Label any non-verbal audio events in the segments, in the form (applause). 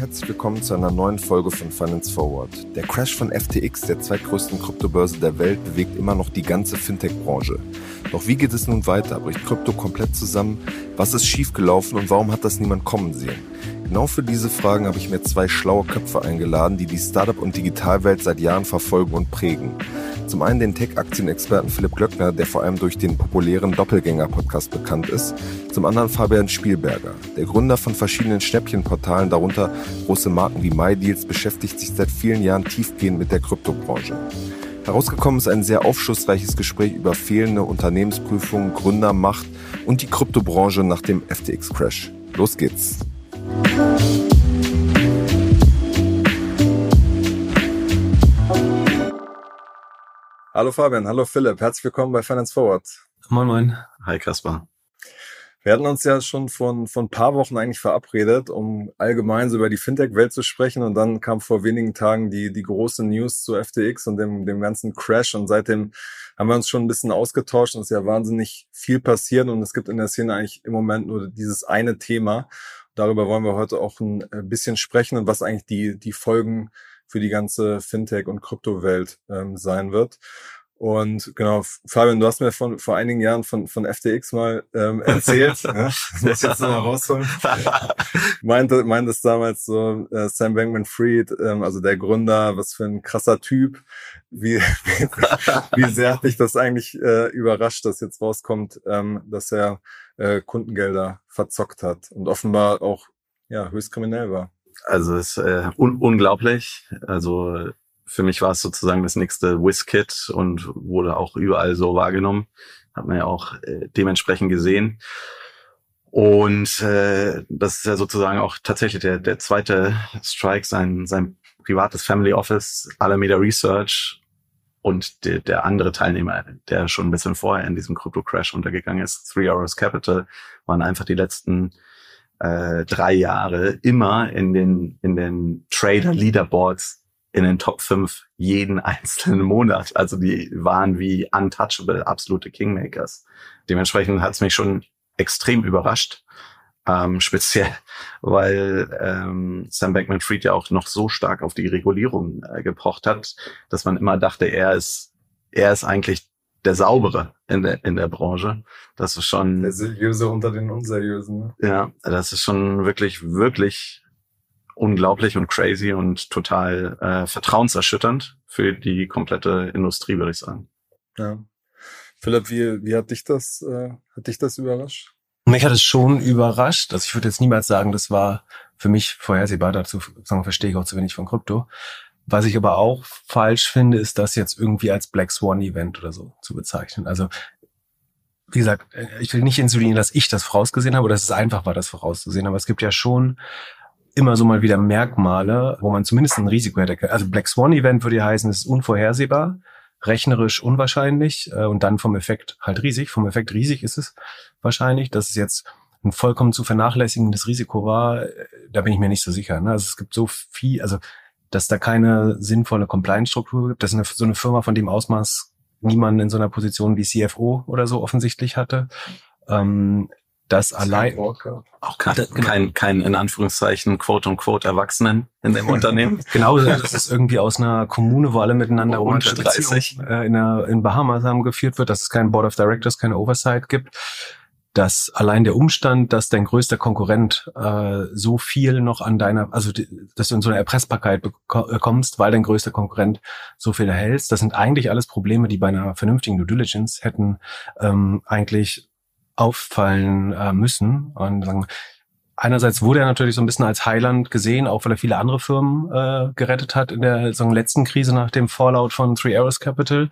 herzlich willkommen zu einer neuen Folge von Finance Forward. Der Crash von FTX, der zweitgrößten Kryptobörse der Welt, bewegt immer noch die ganze Fintech-Branche. Doch wie geht es nun weiter? Bricht Krypto komplett zusammen? Was ist schiefgelaufen und warum hat das niemand kommen sehen? Genau für diese Fragen habe ich mir zwei schlaue Köpfe eingeladen, die die Startup- und Digitalwelt seit Jahren verfolgen und prägen. Zum einen den Tech-Aktienexperten Philipp Glöckner, der vor allem durch den populären Doppelgänger-Podcast bekannt ist. Zum anderen Fabian Spielberger, der Gründer von verschiedenen Schnäppchenportalen, darunter große Marken wie MyDeals, beschäftigt sich seit vielen Jahren tiefgehend mit der Kryptobranche. Herausgekommen ist ein sehr aufschlussreiches Gespräch über fehlende Unternehmensprüfungen, Gründermacht und die Kryptobranche nach dem FTX-Crash. Los geht's! Hallo Fabian, hallo Philipp, herzlich willkommen bei Finance Forward. Moin Moin. Hi Kaspar. Wir hatten uns ja schon von, von ein paar Wochen eigentlich verabredet, um allgemein so über die Fintech-Welt zu sprechen. Und dann kam vor wenigen Tagen die, die große News zu FTX und dem, dem ganzen Crash. Und seitdem haben wir uns schon ein bisschen ausgetauscht und es ist ja wahnsinnig viel passiert. Und es gibt in der Szene eigentlich im Moment nur dieses eine Thema. Darüber wollen wir heute auch ein äh, bisschen sprechen und was eigentlich die, die Folgen für die ganze Fintech- und Kryptowelt ähm, sein wird. Und genau, Fabian, du hast mir von, vor einigen Jahren von, von FTX mal ähm, (laughs) erzählt. das muss ich jetzt nochmal rausholen. (laughs) meinte, meinte es damals so, äh, Sam Bankman-Fried, ähm, also der Gründer, was für ein krasser Typ. Wie, wie, (laughs) wie sehr hat dich das eigentlich äh, überrascht, dass jetzt rauskommt, ähm, dass er äh, Kundengelder verzockt hat und offenbar auch ja, höchst kriminell war? Also es ist äh, un unglaublich. Also für mich war es sozusagen das nächste WizKit und wurde auch überall so wahrgenommen. Hat man ja auch äh, dementsprechend gesehen. Und äh, das ist ja sozusagen auch tatsächlich der, der zweite Strike, sein, sein privates Family Office, Alameda Research und de, der andere Teilnehmer, der schon ein bisschen vorher in diesem Crypto-Crash untergegangen ist, Three Hours Capital, waren einfach die letzten äh, drei Jahre immer in den, in den Trader Leaderboards in den Top 5 jeden (laughs) einzelnen Monat. Also die waren wie untouchable, absolute Kingmakers. Dementsprechend hat es mich schon extrem überrascht. Ähm, speziell, weil ähm, Sam Bankman-Fried ja auch noch so stark auf die Regulierung äh, gepocht hat, dass man immer dachte, er ist, er ist eigentlich der Saubere in der, in der Branche. Das ist schon. Der Seriöse unter den Unseriösen. Ne? Ja, das ist schon wirklich, wirklich unglaublich und crazy und total äh, vertrauenserschütternd für die komplette Industrie, würde ich sagen. Ja. Philipp, wie, wie hat dich das, äh, hat dich das überrascht? Mich hat es schon überrascht. Also ich würde jetzt niemals sagen, das war für mich vorhersehbar. Dazu sagen, verstehe ich auch zu wenig von Krypto. Was ich aber auch falsch finde, ist das jetzt irgendwie als Black Swan Event oder so zu bezeichnen. Also wie gesagt, äh, ich will nicht insulieren, dass ich das vorausgesehen habe oder dass es einfach war, das vorauszusehen. Aber es gibt ja schon immer so mal wieder Merkmale, wo man zumindest ein Risiko hätte. Also Black Swan Event würde ja heißen, es ist unvorhersehbar, rechnerisch unwahrscheinlich äh, und dann vom Effekt halt riesig. Vom Effekt riesig ist es wahrscheinlich, dass es jetzt ein vollkommen zu vernachlässigendes Risiko war. Äh, da bin ich mir nicht so sicher. Ne? Also es gibt so viel, also dass da keine sinnvolle Compliance-Struktur gibt. Das ist eine, so eine Firma von dem Ausmaß niemand in so einer Position wie CFO oder so offensichtlich hatte. Ähm, das allein auch kein, genau. kein, kein in Anführungszeichen quote und quote Erwachsenen in dem (laughs) Unternehmen. genau, das ist irgendwie aus einer Kommune, wo alle miteinander unter 30 äh, in, der, in Bahamas haben geführt wird, dass es kein Board of Directors, keine Oversight gibt dass allein der Umstand, dass dein größter Konkurrent äh, so viel noch an deiner, also dass du in so eine Erpressbarkeit äh, weil dein größter Konkurrent so viel erhältst, das sind eigentlich alles Probleme, die bei einer vernünftigen Due Diligence hätten ähm, eigentlich auffallen äh, müssen. Und sagen, einerseits wurde er natürlich so ein bisschen als Heiland gesehen, auch weil er viele andere Firmen äh, gerettet hat in der sagen, letzten Krise nach dem Fallout von Three Arrows Capital.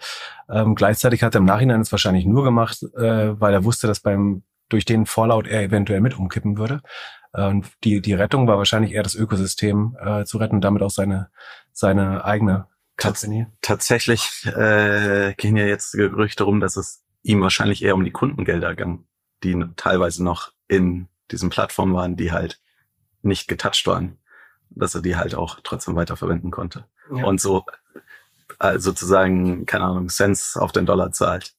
Ähm, gleichzeitig hat er im Nachhinein es wahrscheinlich nur gemacht, äh, weil er wusste, dass beim durch den Fallout er eventuell mit umkippen würde. Äh, und die, die Rettung war wahrscheinlich eher das Ökosystem äh, zu retten und damit auch seine, seine eigene Company. Tatsächlich äh, gehen ja jetzt Gerüchte rum, dass es ihm wahrscheinlich eher um die Kundengelder ging, die teilweise noch in diesen Plattformen waren, die halt nicht getouched waren, dass er die halt auch trotzdem weiterverwenden konnte. Ja. Und so äh, sozusagen, keine Ahnung, Cents auf den Dollar zahlt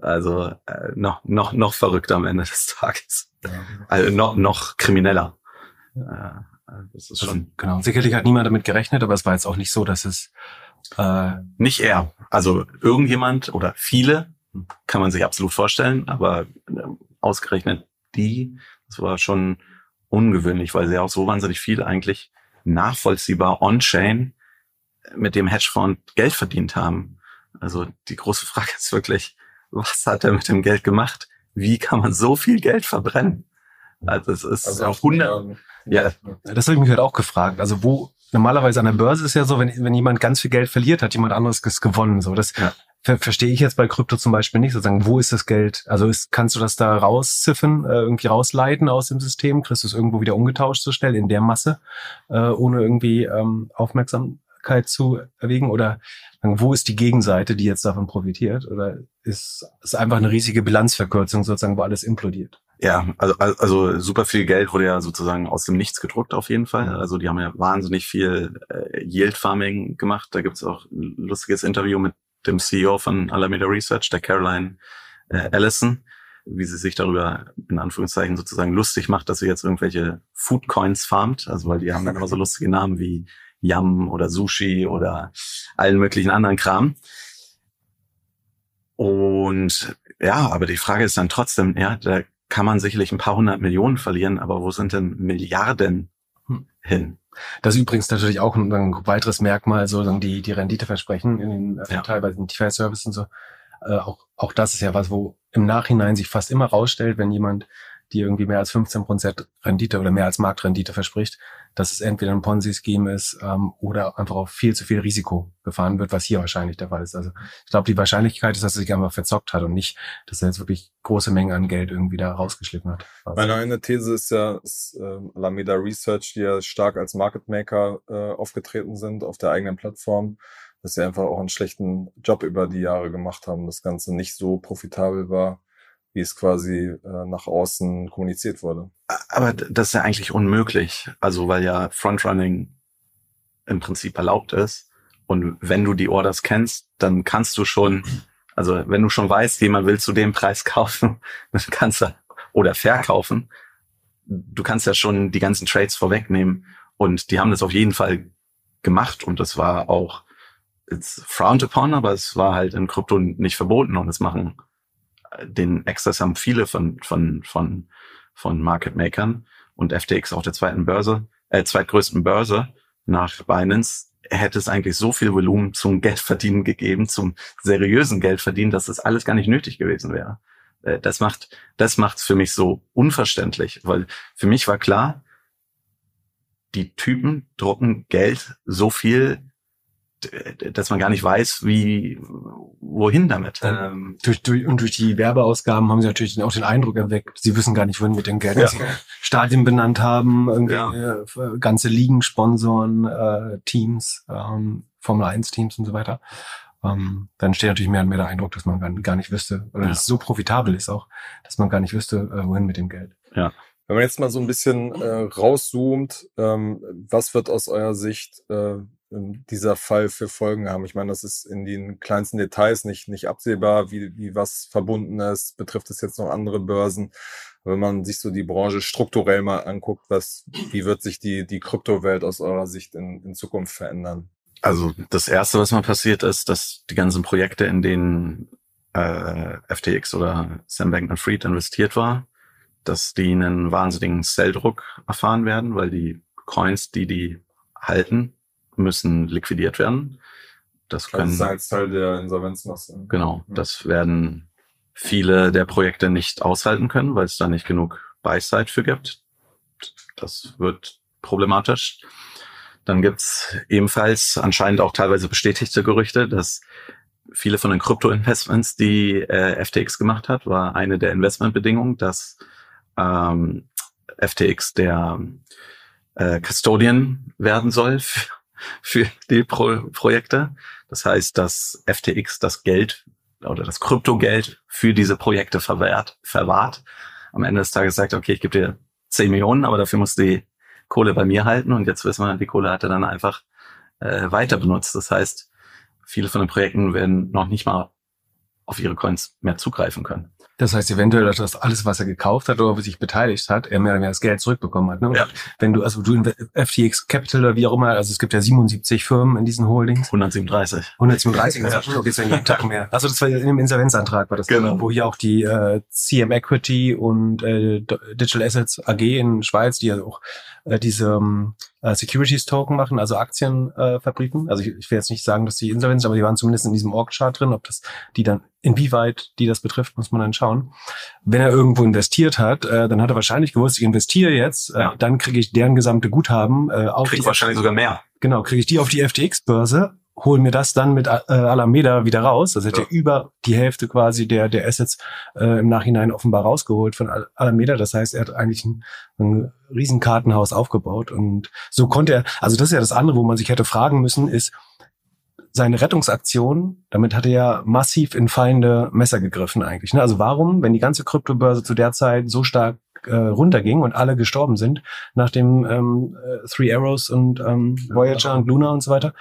Also äh, noch, noch, noch verrückter am Ende des (laughs) Tages. Also noch, noch krimineller. Ja. Äh, das ist also, schon. Genau. Sicherlich hat niemand damit gerechnet, aber es war jetzt auch nicht so, dass es äh, nicht er. Also irgendjemand oder viele kann man sich absolut vorstellen, aber äh, ausgerechnet die, das war schon ungewöhnlich, weil sie auch so wahnsinnig viel eigentlich nachvollziehbar on-chain mit dem Hedgefonds Geld verdient haben. Also die große Frage ist wirklich, was hat er mit dem Geld gemacht? Wie kann man so viel Geld verbrennen? Also es ist also auf 100. Ja. Das habe ich mich halt auch gefragt. Also wo normalerweise an der Börse ist ja so, wenn, wenn jemand ganz viel Geld verliert, hat jemand anderes gewonnen. So das ja. Ver verstehe ich jetzt bei Krypto zum Beispiel nicht. Sozusagen, wo ist das Geld? Also ist, kannst du das da rausziffern, äh, irgendwie rausleiten aus dem System? Kriegst du es irgendwo wieder umgetauscht so schnell in der Masse, äh, ohne irgendwie ähm, Aufmerksamkeit zu erwägen? Oder wo ist die Gegenseite, die jetzt davon profitiert? Oder ist es einfach eine riesige Bilanzverkürzung sozusagen, wo alles implodiert? Ja, also, also super viel Geld wurde ja sozusagen aus dem Nichts gedruckt auf jeden Fall. Also die haben ja wahnsinnig viel äh, Yield Farming gemacht. Da gibt's auch ein lustiges Interview mit dem CEO von Alameda Research, der Caroline äh, Allison, wie sie sich darüber in Anführungszeichen sozusagen lustig macht, dass sie jetzt irgendwelche Food Coins farmt. Also weil die haben dann immer so lustige Namen wie Yum oder Sushi oder allen möglichen anderen Kram. Und ja, aber die Frage ist dann trotzdem, ja, da kann man sicherlich ein paar hundert Millionen verlieren, aber wo sind denn Milliarden. Hin? Das ist übrigens natürlich auch ein, ein weiteres Merkmal, so die, die Renditeversprechen in den äh, ja. teilweise in DeFi Services und so. Äh, auch, auch das ist ja was, wo im Nachhinein sich fast immer rausstellt, wenn jemand die irgendwie mehr als 15 Prozent Rendite oder mehr als Marktrendite verspricht, dass es entweder ein Ponzi-Scheme ist ähm, oder einfach auf viel zu viel Risiko gefahren wird, was hier wahrscheinlich der Fall ist. Also ich glaube, die Wahrscheinlichkeit ist, dass er sich einfach verzockt hat und nicht, dass er jetzt wirklich große Mengen an Geld irgendwie da rausgeschliffen hat. Also Meine eine These ist ja, ist, äh, Alameda Research, die ja stark als Market Maker äh, aufgetreten sind auf der eigenen Plattform, dass sie einfach auch einen schlechten Job über die Jahre gemacht haben, das Ganze nicht so profitabel war wie es quasi äh, nach außen kommuniziert wurde. Aber das ist ja eigentlich unmöglich. Also weil ja Frontrunning im Prinzip erlaubt ist. Und wenn du die Orders kennst, dann kannst du schon, also wenn du schon weißt, jemand will zu dem Preis (laughs) kaufen, dann kannst du oder verkaufen. Du kannst ja schon die ganzen Trades vorwegnehmen. Und die haben das auf jeden Fall gemacht. Und das war auch it's frowned upon, aber es war halt in Krypto nicht verboten. Und das machen den Access haben viele von, von, von, von Market Makern und FTX auch der zweiten Börse, äh, zweitgrößten Börse nach Binance hätte es eigentlich so viel Volumen zum Geldverdienen gegeben, zum seriösen Geldverdienen, dass das alles gar nicht nötig gewesen wäre. Äh, das macht, das macht's für mich so unverständlich, weil für mich war klar, die Typen drucken Geld so viel, dass man gar nicht weiß, wie wohin damit. Ähm, durch, durch, und durch die Werbeausgaben haben sie natürlich auch den Eindruck erweckt, sie wissen gar nicht, wohin mit dem Geld. Ja. Sie Stadien benannt haben, irgendwie ja. äh, ganze Ligen sponsoren, äh, Teams, ähm, Formel 1 Teams und so weiter. Ähm, dann steht natürlich mehr und mehr der Eindruck, dass man gar, gar nicht wüsste, oder ja. dass es so profitabel ist auch, dass man gar nicht wüsste, äh, wohin mit dem Geld. Ja. Wenn man jetzt mal so ein bisschen äh, rauszoomt, ähm, was wird aus eurer Sicht äh, dieser Fall für Folgen haben. Ich meine, das ist in den kleinsten Details nicht, nicht absehbar, wie, wie was verbunden ist. Betrifft es jetzt noch andere Börsen? Wenn man sich so die Branche strukturell mal anguckt, was, wie wird sich die, die Kryptowelt aus eurer Sicht in, in Zukunft verändern? Also das erste, was mal passiert ist, dass die ganzen Projekte, in denen äh, FTX oder Sam Bankman-Fried investiert war, dass die einen wahnsinnigen Selldruck erfahren werden, weil die Coins, die die halten, müssen liquidiert werden. Das können. Das ist als Teil der Insolvenzmasse. Genau. Das werden viele der Projekte nicht aushalten können, weil es da nicht genug Buy-Side für gibt. Das wird problematisch. Dann gibt's ebenfalls anscheinend auch teilweise bestätigte Gerüchte, dass viele von den Krypto-Investments, die äh, FTX gemacht hat, war eine der Investmentbedingungen, dass ähm, FTX der äh, Custodian werden soll für, die Pro Projekte. Das heißt, dass FTX das Geld oder das Kryptogeld für diese Projekte verwehrt, verwahrt. Am Ende des Tages sagt, okay, ich gebe dir 10 Millionen, aber dafür muss die Kohle bei mir halten. Und jetzt wissen wir, die Kohle hat er dann einfach äh, weiter benutzt. Das heißt, viele von den Projekten werden noch nicht mal auf ihre Coins mehr zugreifen können. Das heißt eventuell, dass das alles, was er gekauft hat oder sich beteiligt hat, er mehr oder weniger das Geld zurückbekommen hat. Ne? Ja. Wenn du, also du in FTX Capital oder wie auch immer, also es gibt ja 77 Firmen in diesen Holdings. 137. 137, das ja. jetzt jeden Tag mehr. Also das war in dem Insolvenzantrag, war das, genau. wo hier auch die äh, CM Equity und äh, Digital Assets AG in Schweiz, die ja auch äh, diese ähm, äh, Securities Token machen, also Aktien äh. Also ich, ich will jetzt nicht sagen, dass die insolvent sind, aber die waren zumindest in diesem Org-Chart drin. Ob das die dann, inwieweit die das betrifft, muss man dann schauen. Wenn er irgendwo investiert hat, äh, dann hat er wahrscheinlich gewusst, ich investiere jetzt, äh, ja. dann kriege ich deren gesamte Guthaben äh, auf Krieg wahrscheinlich sogar mehr. Genau, kriege ich die auf die FTX-Börse holen mir das dann mit äh, Alameda wieder raus. Also hätte ja. über die Hälfte quasi der, der Assets äh, im Nachhinein offenbar rausgeholt von Alameda. Das heißt, er hat eigentlich ein, ein Riesenkartenhaus aufgebaut. Und so konnte er, also das ist ja das andere, wo man sich hätte fragen müssen, ist, seine Rettungsaktion, damit hat er ja massiv in fallende Messer gegriffen eigentlich. Ne? Also warum, wenn die ganze Kryptobörse zu der Zeit so stark äh, runterging und alle gestorben sind nach dem ähm, äh, Three Arrows und ähm, Voyager und Luna und so weiter.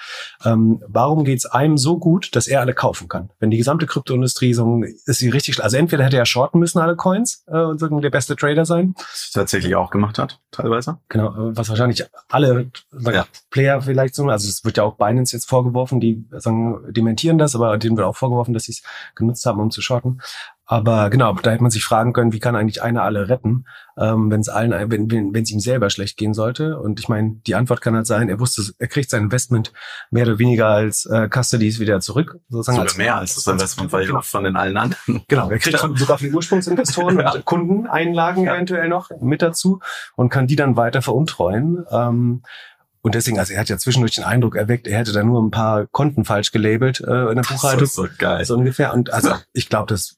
Ähm, warum geht's einem so gut, dass er alle kaufen kann? Wenn die gesamte Kryptoindustrie so ist sie richtig, also entweder hätte er shorten müssen alle Coins äh, und sagen der beste Trader sein, was tatsächlich auch gemacht hat teilweise. Genau, äh, was wahrscheinlich alle ja. Player vielleicht so, also es wird ja auch Binance jetzt vorgeworfen, die sagen dementieren das, aber denen wird auch vorgeworfen, dass sie es genutzt haben, um zu shorten. Aber genau, da hätte man sich fragen können, wie kann eigentlich einer alle retten, ähm, wenn es allen, wenn wenn wenn es ihm selber schlecht gehen sollte. Und ich meine, die Antwort kann halt sein, er wusste, er kriegt sein Investment mehr oder weniger als äh, Custodies wieder zurück. Sozusagen sogar als, mehr als das Investment weil genau. von den allen anderen. (laughs) Genau, er kriegt von, sogar von Ursprungsinvestoren (laughs) ja. und Kundeneinlagen ja. eventuell noch mit dazu und kann die dann weiter veruntreuen. Ähm, und deswegen, also er hat ja zwischendurch den Eindruck erweckt, er hätte da nur ein paar Konten falsch gelabelt äh, in der Buchhaltung. Das ist so geil. So ungefähr. Und also ich glaube, das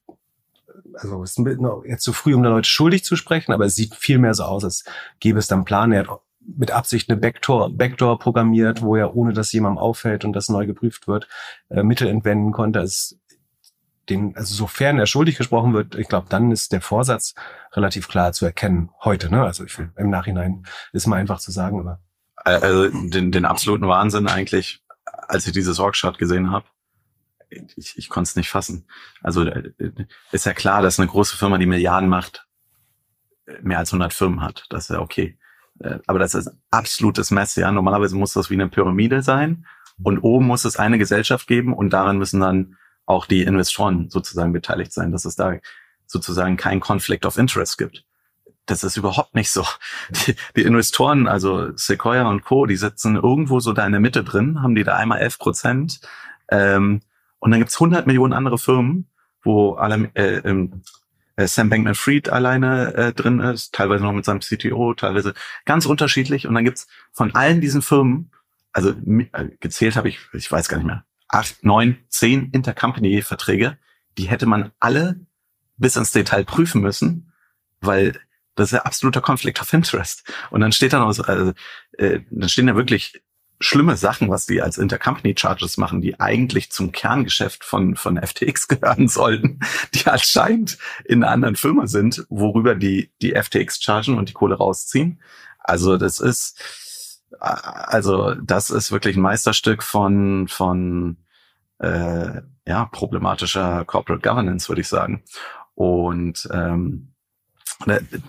also es ist jetzt zu früh, um da Leute schuldig zu sprechen, aber es sieht viel mehr so aus, als gäbe es dann Plan. Er hat mit Absicht eine Backdoor, Backdoor programmiert, wo er, ohne dass jemandem auffällt und das neu geprüft wird, äh, Mittel entwenden konnte. Es, den, also sofern er schuldig gesprochen wird, ich glaube, dann ist der Vorsatz relativ klar zu erkennen heute. Ne? Also ich im Nachhinein ist mal einfach zu sagen, aber also den, den absoluten Wahnsinn eigentlich, als ich dieses Orgshot gesehen habe, ich, ich konnte es nicht fassen. Also äh, ist ja klar, dass eine große Firma, die Milliarden macht, mehr als 100 Firmen hat. Das ist ja okay. Äh, aber das ist absolutes Mess. Ja, normalerweise muss das wie eine Pyramide sein und oben muss es eine Gesellschaft geben und daran müssen dann auch die Investoren sozusagen beteiligt sein, dass es da sozusagen kein Conflict of Interest gibt. Das ist überhaupt nicht so. (laughs) Die, die Investoren, also Sequoia und Co., die sitzen irgendwo so da in der Mitte drin, haben die da einmal 11 Prozent. Ähm, und dann gibt's 100 Millionen andere Firmen, wo alle, äh, ähm, äh, Sam Bankman-Fried alleine äh, drin ist, teilweise noch mit seinem CTO, teilweise ganz unterschiedlich. Und dann gibt's von allen diesen Firmen, also äh, gezählt habe ich, ich weiß gar nicht mehr, acht, neun, zehn Intercompany-Verträge, die hätte man alle bis ins Detail prüfen müssen, weil das ist ja absoluter Conflict of Interest. Und dann steht da noch, also, äh, dann stehen da wirklich schlimme Sachen, was die als Intercompany Charges machen, die eigentlich zum Kerngeschäft von, von FTX (laughs) gehören sollten, die anscheinend in einer anderen Firma sind, worüber die, die FTX chargen und die Kohle rausziehen. Also das ist, also das ist wirklich ein Meisterstück von, von, äh, ja, problematischer Corporate Governance, würde ich sagen. Und, ähm,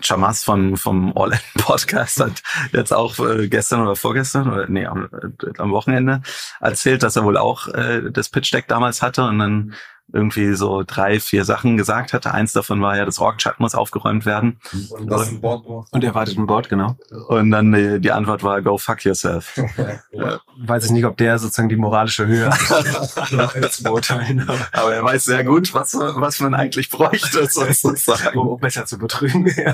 Chamas vom, vom All-In-Podcast hat jetzt auch äh, gestern oder vorgestern oder nee, am, äh, am Wochenende erzählt, dass er wohl auch äh, das Pitch-Deck damals hatte und dann irgendwie so drei, vier Sachen gesagt hatte. Eins davon war ja, das Org-Chat muss aufgeräumt werden. Und, das und, Board und er wartet ein Board, genau. Und dann die, die Antwort war, go fuck yourself. (laughs) ja. Weiß ich nicht, ob der sozusagen die moralische Höhe hat. (laughs) Aber er weiß sehr gut, was, was man eigentlich bräuchte, sozusagen. Um besser zu betrügen. (laughs) ja.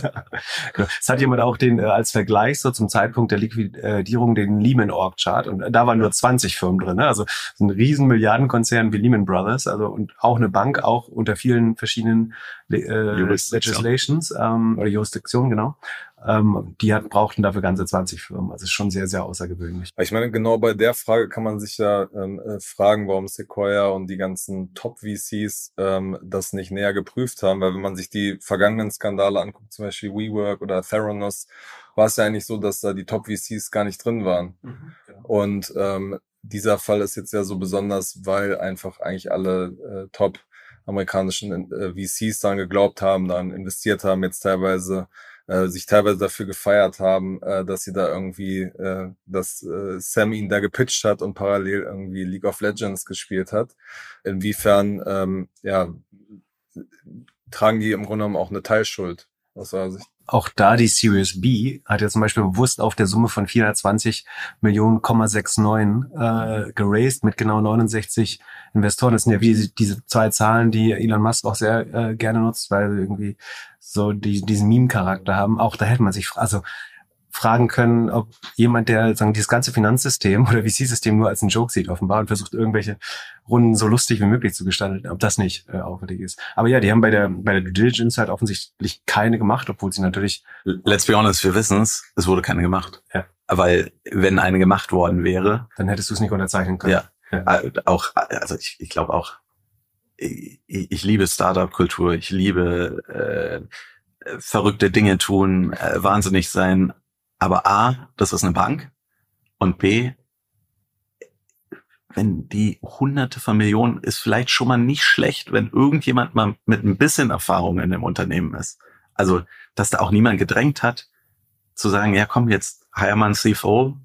Genau. Es hat jemand auch den äh, als Vergleich so zum Zeitpunkt der Liquidierung den Lehman Org Chart und da waren nur 20 Firmen drin. Ne? Also ein riesen Milliardenkonzern wie Lehman Brothers. Also und auch eine Bank, auch unter vielen verschiedenen äh, Legislations ähm, oder Jurisdiktionen, genau. Ähm, die hat, brauchten dafür ganze 20 Firmen. Also ist schon sehr, sehr außergewöhnlich. Ich meine, genau bei der Frage kann man sich ja ähm, äh, fragen, warum Sequoia und die ganzen Top-VCs ähm, das nicht näher geprüft haben, weil wenn man sich die vergangenen Skandale anguckt, zum Beispiel WeWork oder Theranos, war es ja eigentlich so, dass da die Top-VCs gar nicht drin waren. Mhm, genau. Und ähm, dieser Fall ist jetzt ja so besonders, weil einfach eigentlich alle äh, Top amerikanischen äh, VCs dann geglaubt haben, dann investiert haben, jetzt teilweise äh, sich teilweise dafür gefeiert haben, äh, dass sie da irgendwie, äh, dass äh, Sam ihn da gepitcht hat und parallel irgendwie League of Legends gespielt hat. Inwiefern, ähm, ja, tragen die im Grunde genommen auch eine Teilschuld aus eurer Sicht? Auch da die Series B hat ja zum Beispiel bewusst auf der Summe von 420 Millionen, 69 äh, geraced mit genau 69 Investoren. Das sind ja wie diese zwei Zahlen, die Elon Musk auch sehr äh, gerne nutzt, weil sie irgendwie so die, diesen Meme-Charakter haben. Auch da hätte man sich, also fragen können, ob jemand, der sagen, dieses ganze Finanzsystem oder VC-System nur als einen Joke sieht, offenbar, und versucht, irgendwelche Runden so lustig wie möglich zu gestalten, ob das nicht äh, auffällig ist. Aber ja, die haben bei der, bei der Due Diligence halt offensichtlich keine gemacht, obwohl sie natürlich. Let's be honest, wir wissen es, es wurde keine gemacht. Ja. Weil, wenn eine gemacht worden wäre. Dann hättest du es nicht unterzeichnen können. Ja. ja. Äh, auch, also ich, ich glaube auch, ich, ich liebe Startup-Kultur, ich liebe äh, verrückte Dinge tun, äh, wahnsinnig sein, aber A, das ist eine Bank. Und B, wenn die hunderte von Millionen ist vielleicht schon mal nicht schlecht, wenn irgendjemand mal mit ein bisschen Erfahrung in dem Unternehmen ist. Also, dass da auch niemand gedrängt hat, zu sagen, ja komm, jetzt hire mal einen CFO,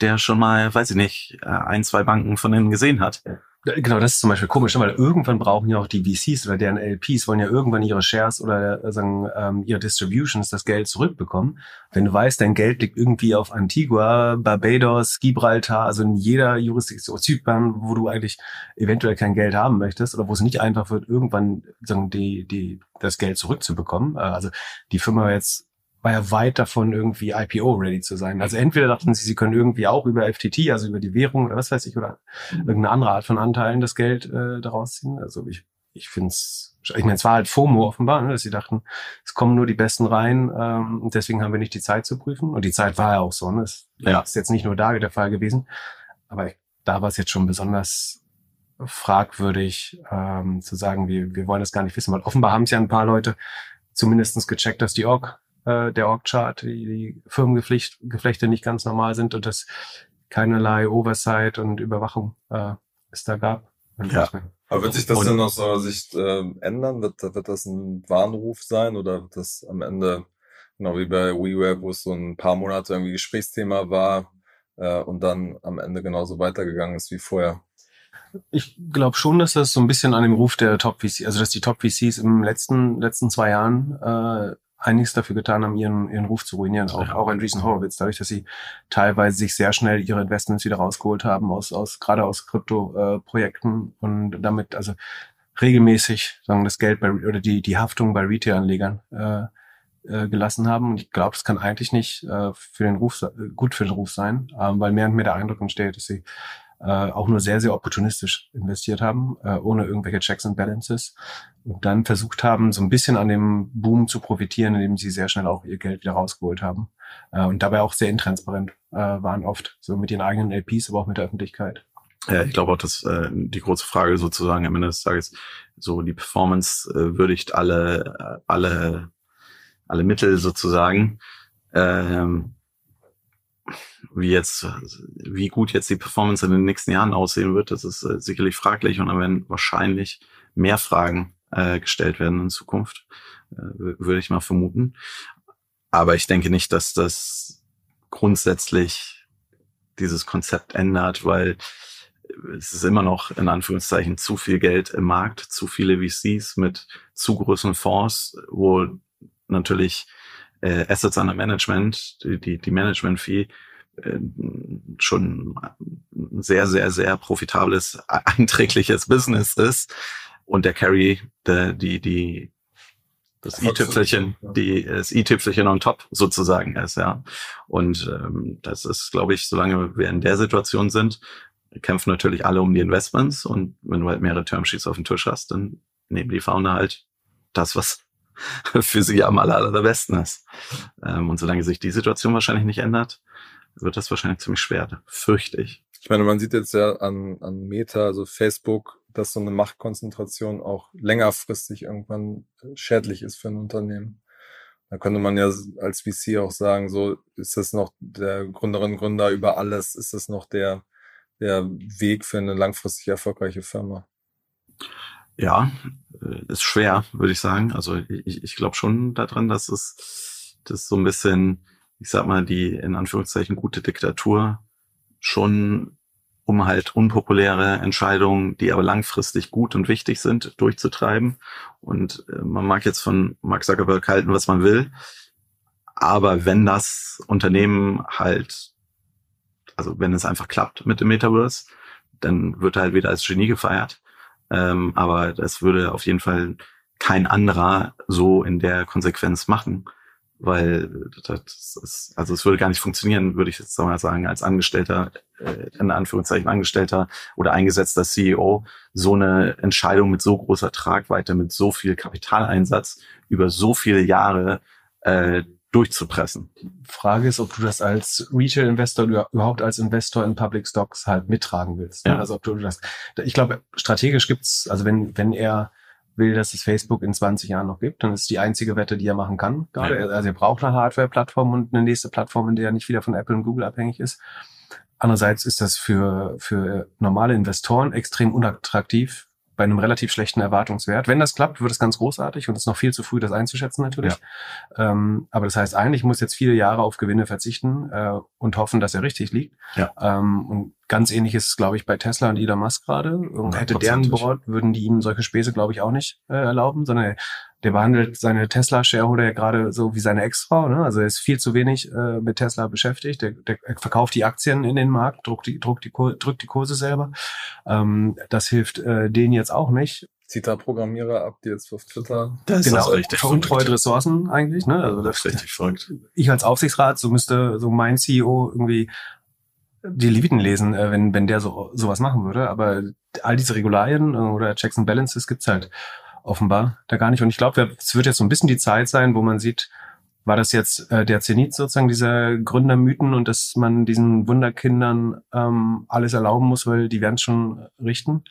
der schon mal, weiß ich nicht, äh, ein, zwei Banken von innen gesehen hat. Genau, das ist zum Beispiel komisch, ne, weil irgendwann brauchen ja auch die VCs oder deren LPs wollen ja irgendwann ihre Shares oder äh, sagen ähm, ihre Distributions das Geld zurückbekommen. Wenn du weißt, dein Geld liegt irgendwie auf Antigua, Barbados, Gibraltar, also in jeder Jurisdiktion, Zypern, wo du eigentlich eventuell kein Geld haben möchtest oder wo es nicht einfach wird, irgendwann sagen die die das Geld zurückzubekommen. Äh, also die Firma jetzt war ja weit davon, irgendwie IPO-ready zu sein. Also entweder dachten sie, sie können irgendwie auch über FTT, also über die Währung oder was weiß ich, oder irgendeine andere Art von Anteilen das Geld äh, daraus ziehen. Also ich, ich finde es, ich meine, es war halt FOMO offenbar, ne, dass sie dachten, es kommen nur die Besten rein ähm, und deswegen haben wir nicht die Zeit zu prüfen. Und die Zeit war ja auch so. Ne? Das ja. ist jetzt nicht nur da der Fall gewesen, aber da war es jetzt schon besonders fragwürdig ähm, zu sagen, wir, wir wollen das gar nicht wissen, weil offenbar haben es ja ein paar Leute zumindestens gecheckt, dass die Org äh, der Org-Chart, die, die Firmengeflechte nicht ganz normal sind und dass keinerlei Oversight und Überwachung äh, es da gab. Ja. Aber wird sich das denn aus eurer Sicht äh, ändern? Wird, wird das ein Warnruf sein oder wird das am Ende, genau wie bei WeWeb, wo es so ein paar Monate irgendwie Gesprächsthema war äh, und dann am Ende genauso weitergegangen ist wie vorher? Ich glaube schon, dass das so ein bisschen an dem Ruf der Top VCs, also dass die Top VCs im letzten letzten zwei Jahren äh, einiges dafür getan haben, ihren, ihren Ruf zu ruinieren. Auch, ja. auch Andreessen Horowitz, dadurch, dass sie teilweise sich sehr schnell ihre Investments wieder rausgeholt haben aus, aus gerade aus Krypto-Projekten äh, und damit also regelmäßig sagen das Geld bei oder die die Haftung bei Retail-Anlegern äh, äh, gelassen haben. Und ich glaube, das kann eigentlich nicht äh, für den Ruf gut für den Ruf sein, äh, weil mehr und mehr der Eindruck entsteht, dass sie äh, auch nur sehr, sehr opportunistisch investiert haben, äh, ohne irgendwelche Checks and Balances und dann versucht haben, so ein bisschen an dem Boom zu profitieren, indem sie sehr schnell auch ihr Geld wieder rausgeholt haben äh, und dabei auch sehr intransparent äh, waren oft, so mit ihren eigenen LPs, aber auch mit der Öffentlichkeit. Ja, ich glaube auch, dass äh, die große Frage sozusagen am Ende des Tages so die Performance äh, würdigt alle äh, alle alle Mittel sozusagen. Ähm, wie jetzt, wie gut jetzt die Performance in den nächsten Jahren aussehen wird, das ist äh, sicherlich fraglich und dann werden wahrscheinlich mehr Fragen äh, gestellt werden in Zukunft, äh, würde ich mal vermuten. Aber ich denke nicht, dass das grundsätzlich dieses Konzept ändert, weil es ist immer noch in Anführungszeichen zu viel Geld im Markt, zu viele VCs mit zu großen Fonds, wo natürlich äh, Assets under Management, die, die, die Management-Fee äh, schon ein sehr, sehr, sehr profitables, einträgliches Business ist. Und der Carry, der, die, die, das i-Tüpfelchen, die, das i-Tüpfelchen on top sozusagen ist, ja. Und ähm, das ist, glaube ich, solange wir in der Situation sind, kämpfen natürlich alle um die Investments. Und wenn du halt mehrere Termsheets auf dem Tisch hast, dann nehmen die Founder halt das, was (laughs) für sie am aller, allerbesten ist. Ähm, und solange sich die Situation wahrscheinlich nicht ändert, wird das wahrscheinlich ziemlich schwer, fürchte ich. Ich meine, man sieht jetzt ja an, an Meta, also Facebook, dass so eine Machtkonzentration auch längerfristig irgendwann äh, schädlich ist für ein Unternehmen. Da könnte man ja als VC auch sagen, so ist das noch der Gründerin, Gründer über alles, ist das noch der, der Weg für eine langfristig erfolgreiche Firma? Ja, äh, ist schwer, würde ich sagen. Also ich, ich glaube schon daran, dass es das so ein bisschen, ich sag mal, die in Anführungszeichen gute Diktatur schon um halt unpopuläre Entscheidungen, die aber langfristig gut und wichtig sind, durchzutreiben. Und äh, man mag jetzt von Mark Zuckerberg halten, was man will. Aber wenn das Unternehmen halt, also wenn es einfach klappt mit dem Metaverse, dann wird er halt wieder als Genie gefeiert. Ähm, aber das würde auf jeden Fall kein anderer so in der Konsequenz machen, weil das ist, also es würde gar nicht funktionieren, würde ich jetzt mal sagen, als Angestellter, äh, in Anführungszeichen Angestellter oder eingesetzter CEO, so eine Entscheidung mit so großer Tragweite, mit so viel Kapitaleinsatz über so viele Jahre äh, durchzupressen. Frage ist, ob du das als Retail-Investor oder überhaupt als Investor in Public Stocks halt mittragen willst. Ne? Ja. Also ob du das, ich glaube, strategisch gibt's, also wenn, wenn er will, dass es Facebook in 20 Jahren noch gibt, dann ist die einzige Wette, die er machen kann. Gerade. Ja. Also er braucht eine Hardware-Plattform und eine nächste Plattform, in der er nicht wieder von Apple und Google abhängig ist. Andererseits ist das für, für normale Investoren extrem unattraktiv, bei einem relativ schlechten Erwartungswert. Wenn das klappt, wird es ganz großartig und es ist noch viel zu früh, das einzuschätzen natürlich. Ja. Ähm, aber das heißt, eigentlich muss jetzt viele Jahre auf Gewinne verzichten äh, und hoffen, dass er richtig liegt. Ja. Ähm, und ganz ähnlich ist es, glaube ich, bei Tesla und Elon Musk gerade. Hätte deren Board, würden die ihm solche Späße, glaube ich, auch nicht äh, erlauben, sondern der behandelt seine Tesla-Shareholder ja gerade so wie seine Ex-Frau. Ne? Also er ist viel zu wenig äh, mit Tesla beschäftigt. Der, der verkauft die Aktien in den Markt, druckt die, druckt die, drückt die Kurse selber. Ähm, das hilft äh, denen jetzt auch nicht. Zieht da Programmierer ab, die jetzt auf Twitter. Das genau, ist richtig veruntreut Ressourcen eigentlich. Ne? Also das, ist richtig verrückt. Ich als Aufsichtsrat, so müsste so mein CEO irgendwie die Leviten lesen, äh, wenn, wenn der so sowas machen würde. Aber all diese Regularien äh, oder Checks and Balances gibt's halt offenbar da gar nicht. Und ich glaube, es wird jetzt so ein bisschen die Zeit sein, wo man sieht, war das jetzt äh, der Zenit sozusagen dieser Gründermythen und dass man diesen Wunderkindern ähm, alles erlauben muss, weil die werden es schon richten?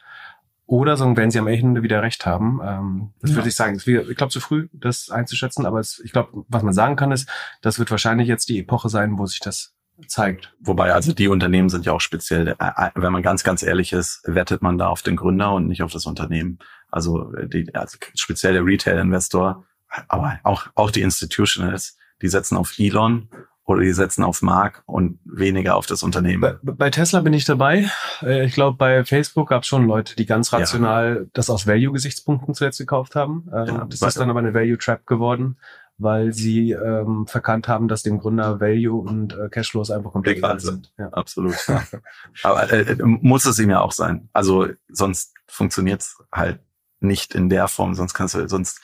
Oder so, wenn sie am Ende wieder recht haben. Ähm, das ja. würde ich sagen. Ist ich glaube, zu früh, das einzuschätzen. Aber es, ich glaube, was man sagen kann, ist, das wird wahrscheinlich jetzt die Epoche sein, wo sich das zeigt. Wobei, also die Unternehmen sind ja auch speziell, äh, äh, wenn man ganz, ganz ehrlich ist, wettet man da auf den Gründer und nicht auf das Unternehmen. Also, äh, die, also speziell der Retail-Investor, aber auch, auch die Institutionals, die setzen auf Elon oder die setzen auf Mark und weniger auf das Unternehmen. Bei, bei Tesla bin ich dabei. Ich glaube, bei Facebook gab es schon Leute, die ganz rational ja. das aus Value-Gesichtspunkten zuletzt gekauft haben. Ja, das ist dann aber eine Value-Trap geworden weil sie ähm, verkannt haben, dass dem Gründer Value und äh, Cashflows einfach komplett egal sind. Ja. Absolut. (laughs) Aber äh, äh, muss es ihm ja auch sein. Also sonst funktioniert's halt nicht in der Form, sonst kannst du sonst,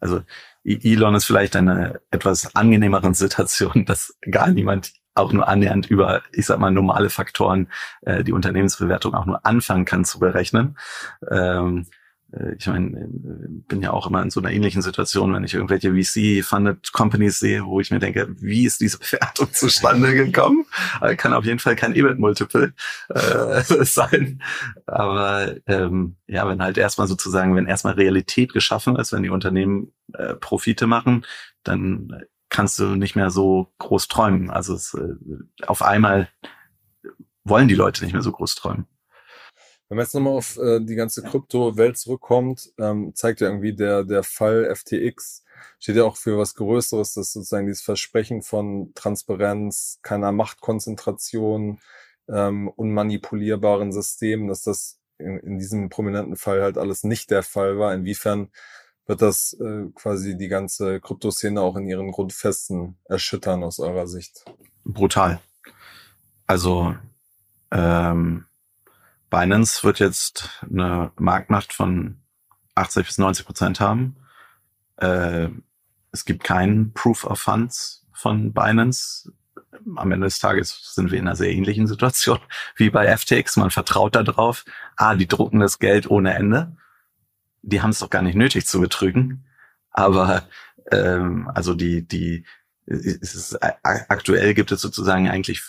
also Elon ist vielleicht eine etwas angenehmeren Situation, (laughs) dass gar niemand auch nur annähernd über, ich sag mal, normale Faktoren äh, die Unternehmensbewertung auch nur anfangen kann zu berechnen. Ähm, äh, ich meine, äh, bin ja auch immer in so einer ähnlichen Situation, wenn ich irgendwelche VC-funded Companies sehe, wo ich mir denke, wie ist diese Bewertung zustande (laughs) gekommen? Also kann auf jeden Fall kein EBIT-Multiple äh, (laughs) sein. Aber ähm, ja, wenn halt erstmal sozusagen, wenn erstmal Realität geschaffen ist, wenn die Unternehmen äh, Profite machen, dann kannst du nicht mehr so groß träumen. Also es, äh, auf einmal wollen die Leute nicht mehr so groß träumen. Wenn man jetzt nochmal auf äh, die ganze Krypto-Welt zurückkommt, ähm, zeigt ja irgendwie der, der Fall FTX, steht ja auch für was Größeres, dass sozusagen dieses Versprechen von Transparenz, keiner Machtkonzentration, ähm, unmanipulierbaren Systemen, dass das in, in diesem prominenten Fall halt alles nicht der Fall war. Inwiefern wird das äh, quasi die ganze Kryptoszene auch in ihren Grundfesten erschüttern aus eurer Sicht? Brutal. Also ähm, Binance wird jetzt eine Marktmacht von 80 bis 90 Prozent haben. Äh, es gibt keinen Proof of Funds von Binance. Am Ende des Tages sind wir in einer sehr ähnlichen Situation (laughs) wie bei FTX. Man vertraut darauf. Ah, die drucken das Geld ohne Ende. Die haben es doch gar nicht nötig zu betrügen. Aber ähm, also die die es ist, aktuell gibt es sozusagen eigentlich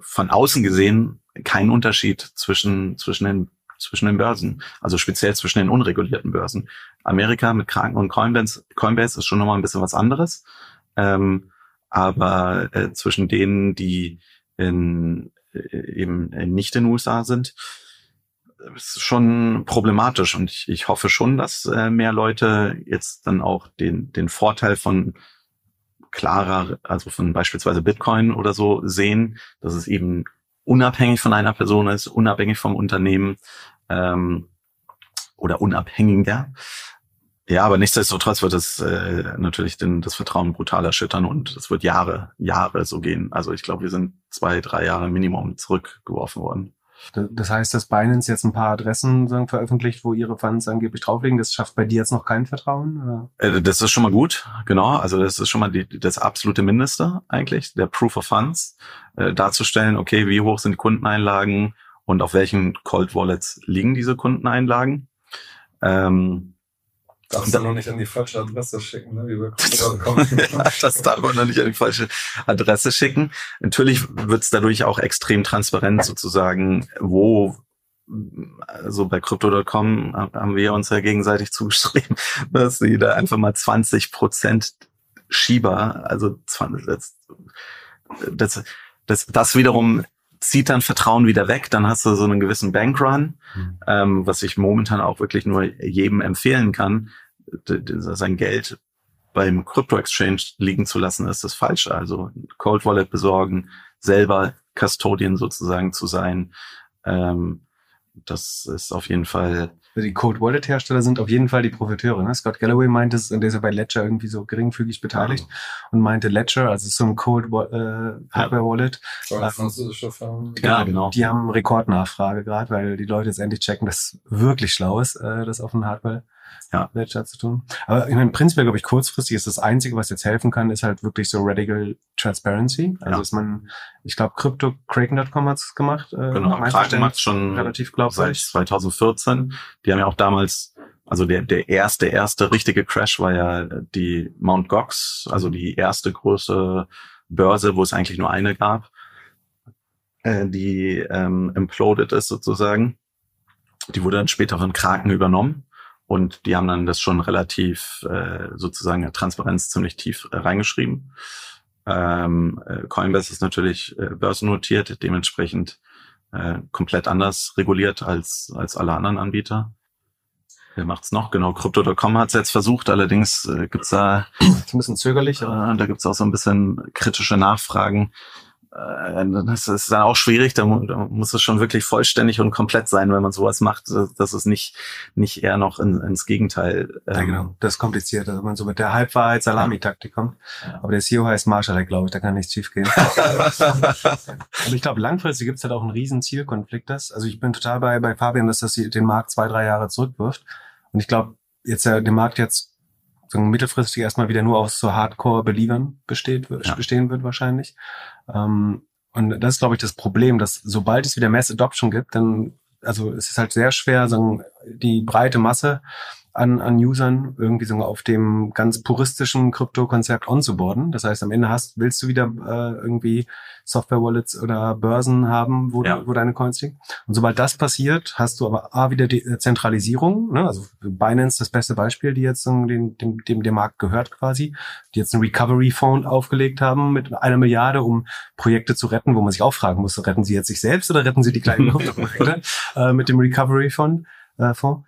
von außen gesehen kein Unterschied zwischen, zwischen den zwischen den Börsen, also speziell zwischen den unregulierten Börsen. Amerika mit Kranken und Coinbase, Coinbase ist schon nochmal ein bisschen was anderes, ähm, aber äh, zwischen denen, die in, äh, eben nicht in den USA sind, ist schon problematisch und ich, ich hoffe schon, dass äh, mehr Leute jetzt dann auch den, den Vorteil von klarer, also von beispielsweise Bitcoin oder so sehen, dass es eben unabhängig von einer Person ist, unabhängig vom Unternehmen ähm, oder unabhängiger. Ja, aber nichtsdestotrotz wird es äh, natürlich den, das Vertrauen brutal erschüttern und es wird Jahre, Jahre so gehen. Also ich glaube, wir sind zwei, drei Jahre Minimum zurückgeworfen worden. Das heißt, dass Binance jetzt ein paar Adressen sagen, veröffentlicht, wo ihre Funds angeblich drauflegen, das schafft bei dir jetzt noch kein Vertrauen? Oder? Äh, das ist schon mal gut, genau. Also das ist schon mal die, das absolute Mindeste eigentlich, der Proof of Funds, äh, darzustellen, okay, wie hoch sind die Kundeneinlagen und auf welchen Cold Wallets liegen diese Kundeneinlagen. Ähm, Darfst du noch nicht an die falsche Adresse schicken, ne? Wie wir das (laughs) (laughs) darf man noch nicht an die falsche Adresse schicken. Natürlich wird es dadurch auch extrem transparent sozusagen, wo also bei Crypto.com haben wir uns ja gegenseitig zugeschrieben, (laughs) dass sie da einfach mal 20 Prozent Schieber, also 20, das, das, das, das wiederum zieht dann Vertrauen wieder weg, dann hast du so einen gewissen Bankrun, mhm. ähm, was ich momentan auch wirklich nur jedem empfehlen kann, sein Geld beim Crypto Exchange liegen zu lassen, ist das Falsche. Also Cold Wallet besorgen, selber Custodian sozusagen zu sein, ähm, das ist auf jeden Fall die Code Wallet Hersteller sind auf jeden Fall die Profiteure. Ne? Scott Galloway meinte es, der ist ja bei Ledger irgendwie so geringfügig beteiligt ja. und meinte Ledger, also so ein Code äh, Hardware Wallet. Ja, ähm, ja, genau. Die haben Rekordnachfrage gerade, weil die Leute jetzt endlich checken, dass wirklich schlau ist, äh, das auf ein Hardware ja. Ledger zu tun. Aber ich meine, prinzipiell glaube ich, kurzfristig ist das Einzige, was jetzt helfen kann, ist halt wirklich so Radical Transparency. Also ja. ist man, ich glaube, Crypto Kraken.com hat es gemacht. Äh, genau, Kraken macht schon relativ glaubwürdig. Seit 2014. Die haben ja auch damals also der, der erste, erste richtige Crash war ja die Mount Gox, also die erste große Börse, wo es eigentlich nur eine gab, äh, die ähm, imploded ist sozusagen. Die wurde dann später von Kraken übernommen. Und die haben dann das schon relativ äh, sozusagen Transparenz ziemlich tief äh, reingeschrieben. Ähm, äh, Coinbase ist natürlich äh, börsennotiert, dementsprechend äh, komplett anders reguliert als, als alle anderen Anbieter. Wer macht's noch? Genau, Crypto.com hat's jetzt versucht, allerdings äh, gibt's da ein bisschen zögerlich. Äh, da gibt's auch so ein bisschen kritische Nachfragen, äh, das ist dann auch schwierig, da, muss es schon wirklich vollständig und komplett sein, wenn man sowas macht, dass es nicht, nicht eher noch in, ins Gegenteil. Ähm, ja, genau, das ist kompliziert, wenn man so mit der Halbwahrheit Salami-Taktik kommt. Aber der CEO heißt Marshall, glaube ich, da kann nichts schief gehen. (laughs) Ich glaube, langfristig gibt es halt auch einen riesen Zielkonflikt. Das. Also ich bin total bei, bei Fabian, dass das den Markt zwei, drei Jahre zurückwirft. Und ich glaube, jetzt ja, der Markt jetzt so mittelfristig erstmal wieder nur aus so Hardcore-Believern besteht, ja. bestehen wird wahrscheinlich. Ähm, und das ist, glaube ich, das Problem, dass sobald es wieder Mass Adoption gibt, dann, also es ist halt sehr schwer, sagen, die breite Masse an, an Usern irgendwie so auf dem ganz puristischen Krypto-Konzept onzuboarden. Das heißt, am Ende hast, willst du wieder äh, irgendwie Software-Wallets oder Börsen haben, wo, ja. wo deine Coins liegen. Und sobald das passiert, hast du aber A, wieder die äh, Zentralisierung, ne? also Binance das beste Beispiel, die jetzt dem, dem, dem der Markt gehört quasi, die jetzt einen Recovery-Fonds aufgelegt haben mit einer Milliarde, um Projekte zu retten, wo man sich auch fragen muss, retten sie jetzt sich selbst oder retten sie die kleinen (laughs) Krypto-Projekte äh, mit dem Recovery-Fonds? Äh, Fonds?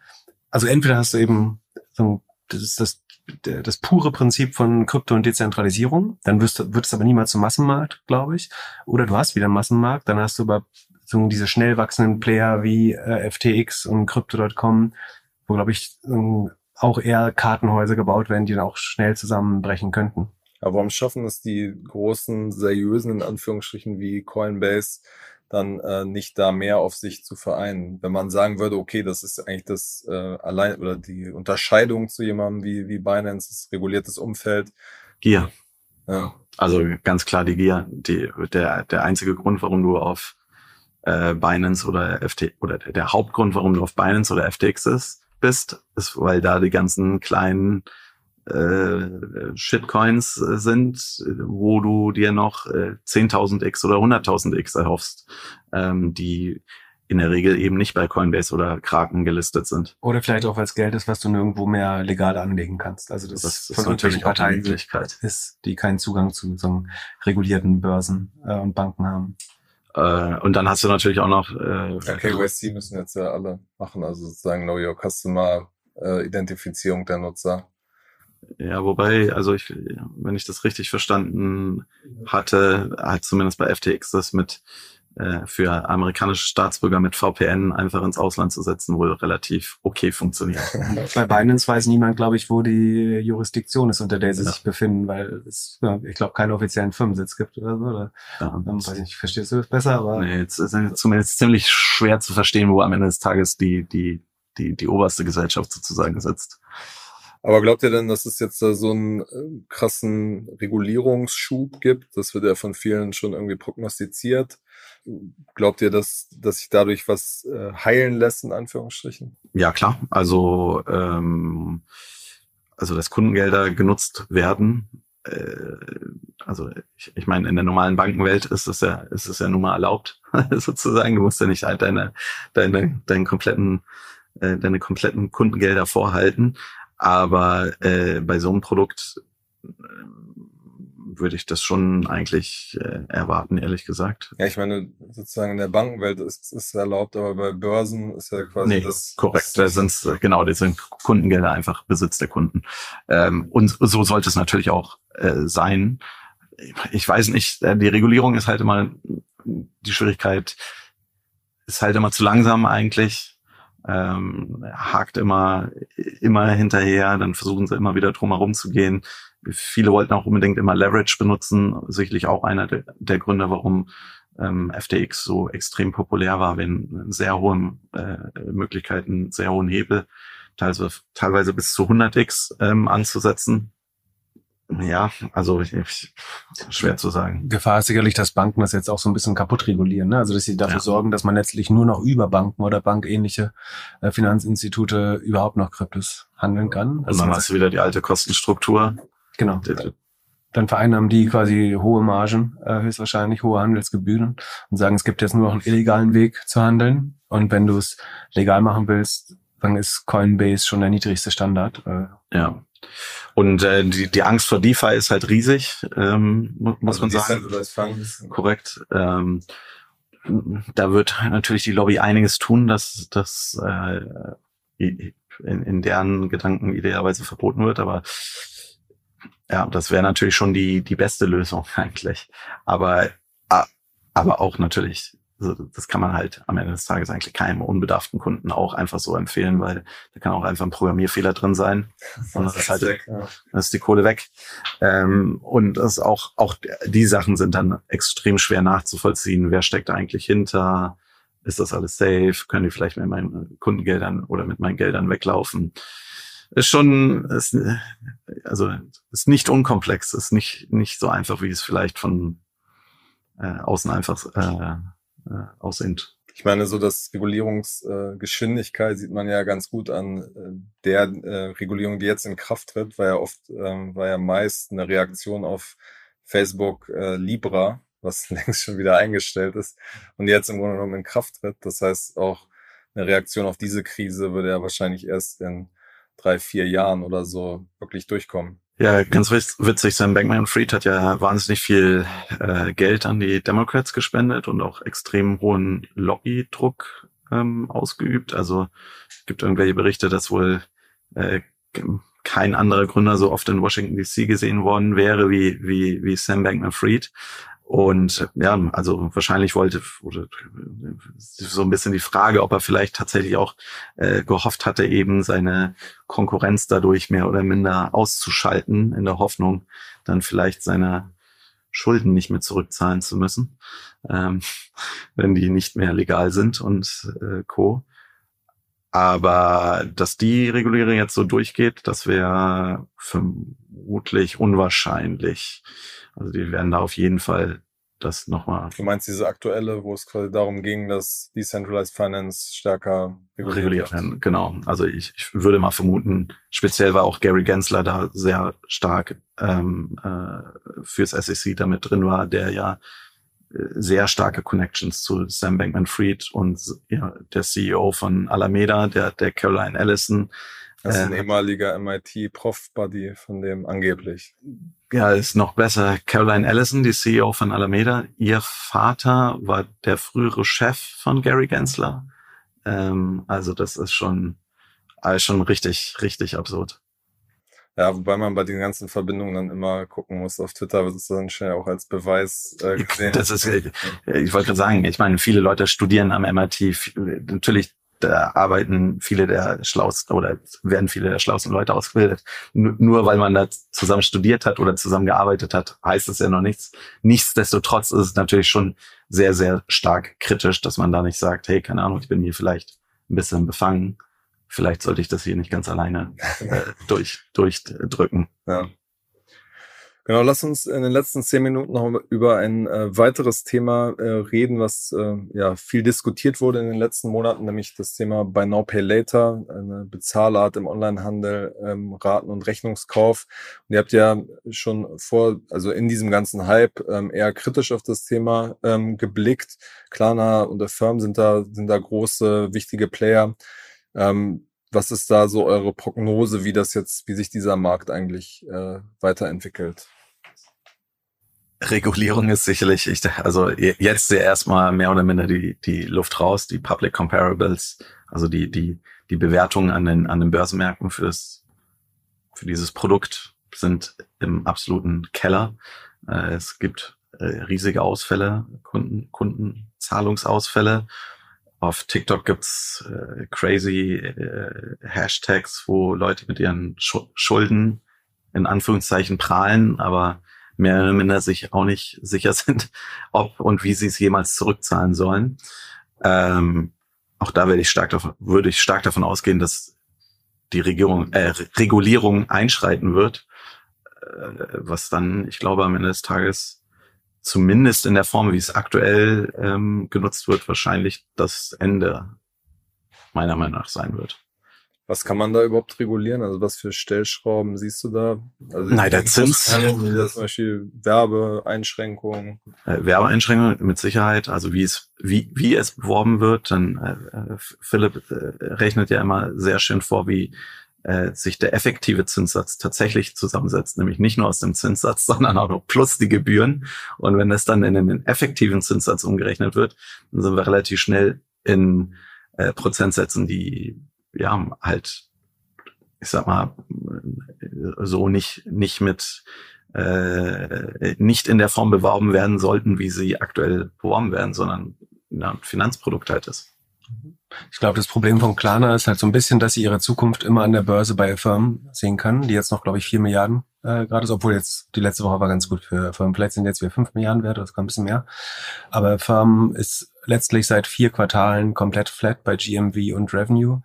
Also entweder hast du eben so, das ist das, das pure Prinzip von Krypto und Dezentralisierung, dann wirst, wird es aber niemals zum Massenmarkt, glaube ich. Oder du hast wieder einen Massenmarkt, dann hast du aber so diese schnell wachsenden Player wie äh, FTX und Crypto.com, wo, glaube ich, ähm, auch eher Kartenhäuser gebaut werden, die dann auch schnell zusammenbrechen könnten. Aber warum schaffen es die großen, seriösen, in Anführungsstrichen, wie Coinbase, dann äh, nicht da mehr auf sich zu vereinen. Wenn man sagen würde, okay, das ist eigentlich das äh, allein oder die Unterscheidung zu jemandem wie, wie Binance, das reguliertes Umfeld. Gier. Ja. Also ganz klar die Gier. Die, der, der einzige Grund, warum du auf äh, Binance oder FT oder der Hauptgrund, warum du auf Binance oder FTX ist, bist, ist, weil da die ganzen kleinen äh, Shitcoins sind, wo du dir noch äh, 10.000 X oder 100.000 X erhoffst, ähm, die in der Regel eben nicht bei Coinbase oder Kraken gelistet sind. Oder vielleicht auch, weil es Geld ist, was du nirgendwo mehr legal anlegen kannst. Also das, das ist natürlich auch eine Möglichkeit. ist, die keinen Zugang zu so regulierten Börsen äh, und Banken haben. Äh, und dann hast du natürlich auch noch. Äh, ja, KYC müssen jetzt ja alle machen, also sozusagen Know Your Customer äh, Identifizierung der Nutzer. Ja, wobei, also ich, wenn ich das richtig verstanden hatte, hat zumindest bei FTX das mit äh, für amerikanische Staatsbürger mit VPN einfach ins Ausland zu setzen, wohl relativ okay funktioniert. (laughs) Bei Binance weiß niemand, glaube ich, wo die Jurisdiktion ist, unter der sie ja. sich befinden, weil es, ja, ich glaube, keinen offiziellen Firmensitz gibt oder so. Oder, ja, ähm, weiß nicht, verstehst du das besser? Aber nee, jetzt ist es zumindest ziemlich schwer zu verstehen, wo am Ende des Tages die, die, die, die oberste Gesellschaft sozusagen sitzt. Aber glaubt ihr denn, dass es jetzt da so einen äh, krassen Regulierungsschub gibt? Das wird ja von vielen schon irgendwie prognostiziert. Glaubt ihr, dass, dass sich dadurch was äh, heilen lässt, in Anführungsstrichen? Ja, klar. Also, ähm, also dass Kundengelder genutzt werden. Äh, also ich, ich meine, in der normalen Bankenwelt ist es ja, ist es ja nun mal erlaubt, (laughs) sozusagen. Du musst ja nicht halt deine, deine, deinen kompletten, äh, deine kompletten Kundengelder vorhalten. Aber äh, bei so einem Produkt äh, würde ich das schon eigentlich äh, erwarten, ehrlich gesagt. Ja, ich meine, sozusagen in der Bankenwelt ist es erlaubt, aber bei Börsen ist ja quasi nee, das. Korrekt, da sind genau, das sind Kundengelder einfach Besitz der Kunden. Ähm, und so sollte es natürlich auch äh, sein. Ich weiß nicht, äh, die Regulierung ist halt immer die Schwierigkeit, ist halt immer zu langsam eigentlich ähm, hakt immer, immer hinterher, dann versuchen sie immer wieder drum herum zu gehen. Viele wollten auch unbedingt immer Leverage benutzen, sicherlich auch einer der, der Gründe, warum ähm, FTX so extrem populär war, wenn sehr hohen äh, Möglichkeiten, sehr hohen Hebel, teilweise, teilweise bis zu 100x ähm, anzusetzen. Ja, also ich, ich, schwer zu sagen. Gefahr ist sicherlich, dass Banken das jetzt auch so ein bisschen kaputt regulieren. Ne? Also dass sie dafür ja. sorgen, dass man letztlich nur noch über Banken oder bankähnliche äh, Finanzinstitute überhaupt noch Kryptos handeln kann. Also Und dann hast du wieder die alte Kostenstruktur. Genau. Dann vereinnahmen die quasi hohe Margen, äh, höchstwahrscheinlich hohe Handelsgebühren und sagen, es gibt jetzt nur noch einen illegalen Weg zu handeln. Und wenn du es legal machen willst, dann ist Coinbase schon der niedrigste Standard. Äh, ja. Und äh, die, die Angst vor DeFi ist halt riesig, ähm, muss also man sagen. Korrekt. Ähm, da wird natürlich die Lobby einiges tun, dass das äh, in, in deren Gedanken idealerweise verboten wird, aber ja, das wäre natürlich schon die die beste Lösung (laughs) eigentlich. Aber aber auch natürlich also das kann man halt am Ende des Tages eigentlich keinem unbedarften Kunden auch einfach so empfehlen, weil da kann auch einfach ein Programmierfehler drin sein. Und das ist halt, dann ist die Kohle weg. Ähm, und das auch, auch die Sachen sind dann extrem schwer nachzuvollziehen. Wer steckt da eigentlich hinter? Ist das alles safe? Können die vielleicht mit meinen Kundengeldern oder mit meinen Geldern weglaufen? Ist schon, ist, also ist nicht unkomplex, ist nicht, nicht so einfach, wie es vielleicht von äh, außen einfach äh, äh, aussehend. Ich meine, so das Regulierungsgeschwindigkeit äh, sieht man ja ganz gut an äh, der äh, Regulierung, die jetzt in Kraft tritt, war ja oft, ähm, war ja meist eine Reaktion auf Facebook äh, Libra, was (laughs) längst schon wieder eingestellt ist und jetzt im Grunde genommen in Kraft tritt. Das heißt, auch eine Reaktion auf diese Krise würde ja wahrscheinlich erst in drei, vier Jahren oder so wirklich durchkommen. Ja, ganz witzig, Sam Bankman-Fried hat ja wahnsinnig viel äh, Geld an die Democrats gespendet und auch extrem hohen Lobbydruck ähm, ausgeübt. Also gibt irgendwelche Berichte, dass wohl äh, kein anderer Gründer so oft in Washington DC gesehen worden wäre wie, wie, wie Sam Bankman-Fried. Und ja, also wahrscheinlich wollte oder so ein bisschen die Frage, ob er vielleicht tatsächlich auch äh, gehofft hatte, eben seine Konkurrenz dadurch mehr oder minder auszuschalten, in der Hoffnung, dann vielleicht seine Schulden nicht mehr zurückzahlen zu müssen, ähm, (laughs) wenn die nicht mehr legal sind und äh, co. Aber dass die Regulierung jetzt so durchgeht, das wäre vermutlich unwahrscheinlich. Also die werden da auf jeden Fall das nochmal. Du meinst diese aktuelle, wo es quasi darum ging, dass Decentralized Finance stärker reguliert werden. Genau. Also ich, ich würde mal vermuten, speziell war auch Gary Gensler da sehr stark ähm, äh, fürs SEC damit drin war, der ja äh, sehr starke Connections zu Sam Bankman-Fried und ja, der CEO von Alameda, der, der Caroline Ellison. Das ist ein äh, ehemaliger MIT-Prof-Buddy von dem angeblich. Ja, ist noch besser. Caroline Allison, die CEO von Alameda. Ihr Vater war der frühere Chef von Gary Gensler. Ähm, also das ist schon, also schon richtig, richtig absurd. Ja, wobei man bei den ganzen Verbindungen dann immer gucken muss. Auf Twitter wird es dann schnell auch als Beweis äh, (laughs) gesehen. Das ist, äh, ich wollte gerade sagen, ich meine, viele Leute studieren am MIT. Natürlich da arbeiten viele der schlausten oder werden viele der schlausten Leute ausgebildet. Nur weil man da zusammen studiert hat oder zusammen gearbeitet hat, heißt es ja noch nichts. Nichtsdestotrotz ist es natürlich schon sehr, sehr stark kritisch, dass man da nicht sagt, hey, keine Ahnung, ich bin hier vielleicht ein bisschen befangen. Vielleicht sollte ich das hier nicht ganz alleine äh, (laughs) durch, durchdrücken. Ja. Genau, lass uns in den letzten zehn Minuten noch über ein äh, weiteres Thema äh, reden, was äh, ja viel diskutiert wurde in den letzten Monaten, nämlich das Thema Buy Now Pay Later, eine Bezahlart im Onlinehandel, ähm, Raten- und Rechnungskauf. Und ihr habt ja schon vor, also in diesem ganzen Hype ähm, eher kritisch auf das Thema ähm, geblickt. Klarna und der Firm sind da sind da große wichtige Player. Ähm, was ist da so eure Prognose, wie das jetzt, wie sich dieser Markt eigentlich äh, weiterentwickelt? Regulierung ist sicherlich, ich, also jetzt ja erstmal mehr oder minder die, die Luft raus, die Public Comparables, also die, die, die Bewertungen an den, an den Börsenmärkten für das, für dieses Produkt sind im absoluten Keller. Äh, es gibt äh, riesige Ausfälle, Kunden, Kundenzahlungsausfälle. Auf TikTok gibt's äh, crazy Hashtags, wo Leute mit ihren Schulden in Anführungszeichen prahlen, aber mehr oder minder sich auch nicht sicher sind, (laughs) ob und wie sie es jemals zurückzahlen sollen. Ähm, auch da werde ich stark davon, würde ich stark davon ausgehen, dass die Regierung, äh, Regulierung einschreiten wird, äh, was dann, ich glaube, am Ende des Tages zumindest in der Form, wie es aktuell ähm, genutzt wird, wahrscheinlich das Ende meiner Meinung nach sein wird. Was kann man da überhaupt regulieren? Also was für Stellschrauben siehst du da? Also Nein, der Zins. Zum Beispiel Werbeeinschränkungen. Äh, Werbeeinschränkungen mit Sicherheit. Also wie es, wie, wie es beworben wird. Dann äh, Philipp äh, rechnet ja immer sehr schön vor, wie äh, sich der effektive Zinssatz tatsächlich zusammensetzt, nämlich nicht nur aus dem Zinssatz, (laughs) sondern auch noch plus die Gebühren. Und wenn das dann in den effektiven Zinssatz umgerechnet wird, dann sind wir relativ schnell in äh, Prozentsätzen, die ja, halt, ich sag mal, so nicht, nicht mit, äh, nicht in der Form beworben werden sollten, wie sie aktuell beworben werden, sondern ja, ein Finanzprodukt halt ist. Ich glaube, das Problem von Klarna ist halt so ein bisschen, dass sie ihre Zukunft immer an der Börse bei Firmen sehen kann, die jetzt noch, glaube ich, vier Milliarden äh, gerade ist, obwohl jetzt die letzte Woche war ganz gut für Firmen. Vielleicht sind jetzt wieder fünf Milliarden wert, das kann ein bisschen mehr. Aber Firmen ist letztlich seit vier Quartalen komplett flat bei GMV und Revenue.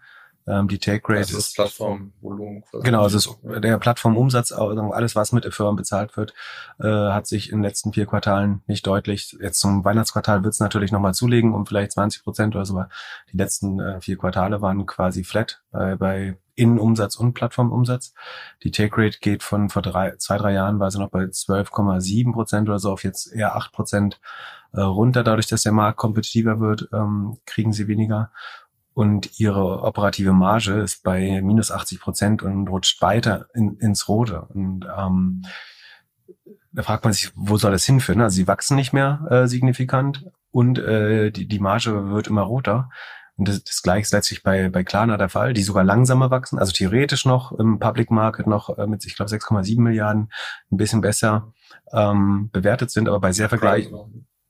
Ähm, die Take Rate also ist Plattformvolumen. Genau, es ist der Plattformumsatz, alles was mit Firmen bezahlt wird, äh, hat sich in den letzten vier Quartalen nicht deutlich. Jetzt zum Weihnachtsquartal wird es natürlich nochmal zulegen, um vielleicht 20 Prozent oder so. Aber die letzten äh, vier Quartale waren quasi flat bei, bei Innenumsatz und Plattformumsatz. Die Take Rate geht von vor drei, zwei, drei Jahren war sie noch bei 12,7 Prozent oder so auf jetzt eher 8 Prozent äh, runter. Dadurch, dass der Markt kompetitiver wird, ähm, kriegen sie weniger und ihre operative Marge ist bei minus 80 Prozent und rutscht weiter in, ins Rote. Und ähm, da fragt man sich, wo soll das hinführen? Also sie wachsen nicht mehr äh, signifikant und äh, die, die Marge wird immer roter. Und das, das gleiche ist letztlich bei, bei Klarna der Fall, die sogar langsamer wachsen, also theoretisch noch im Public Market noch äh, mit, ich glaube, 6,7 Milliarden ein bisschen besser ähm, bewertet sind, aber bei sehr vergleich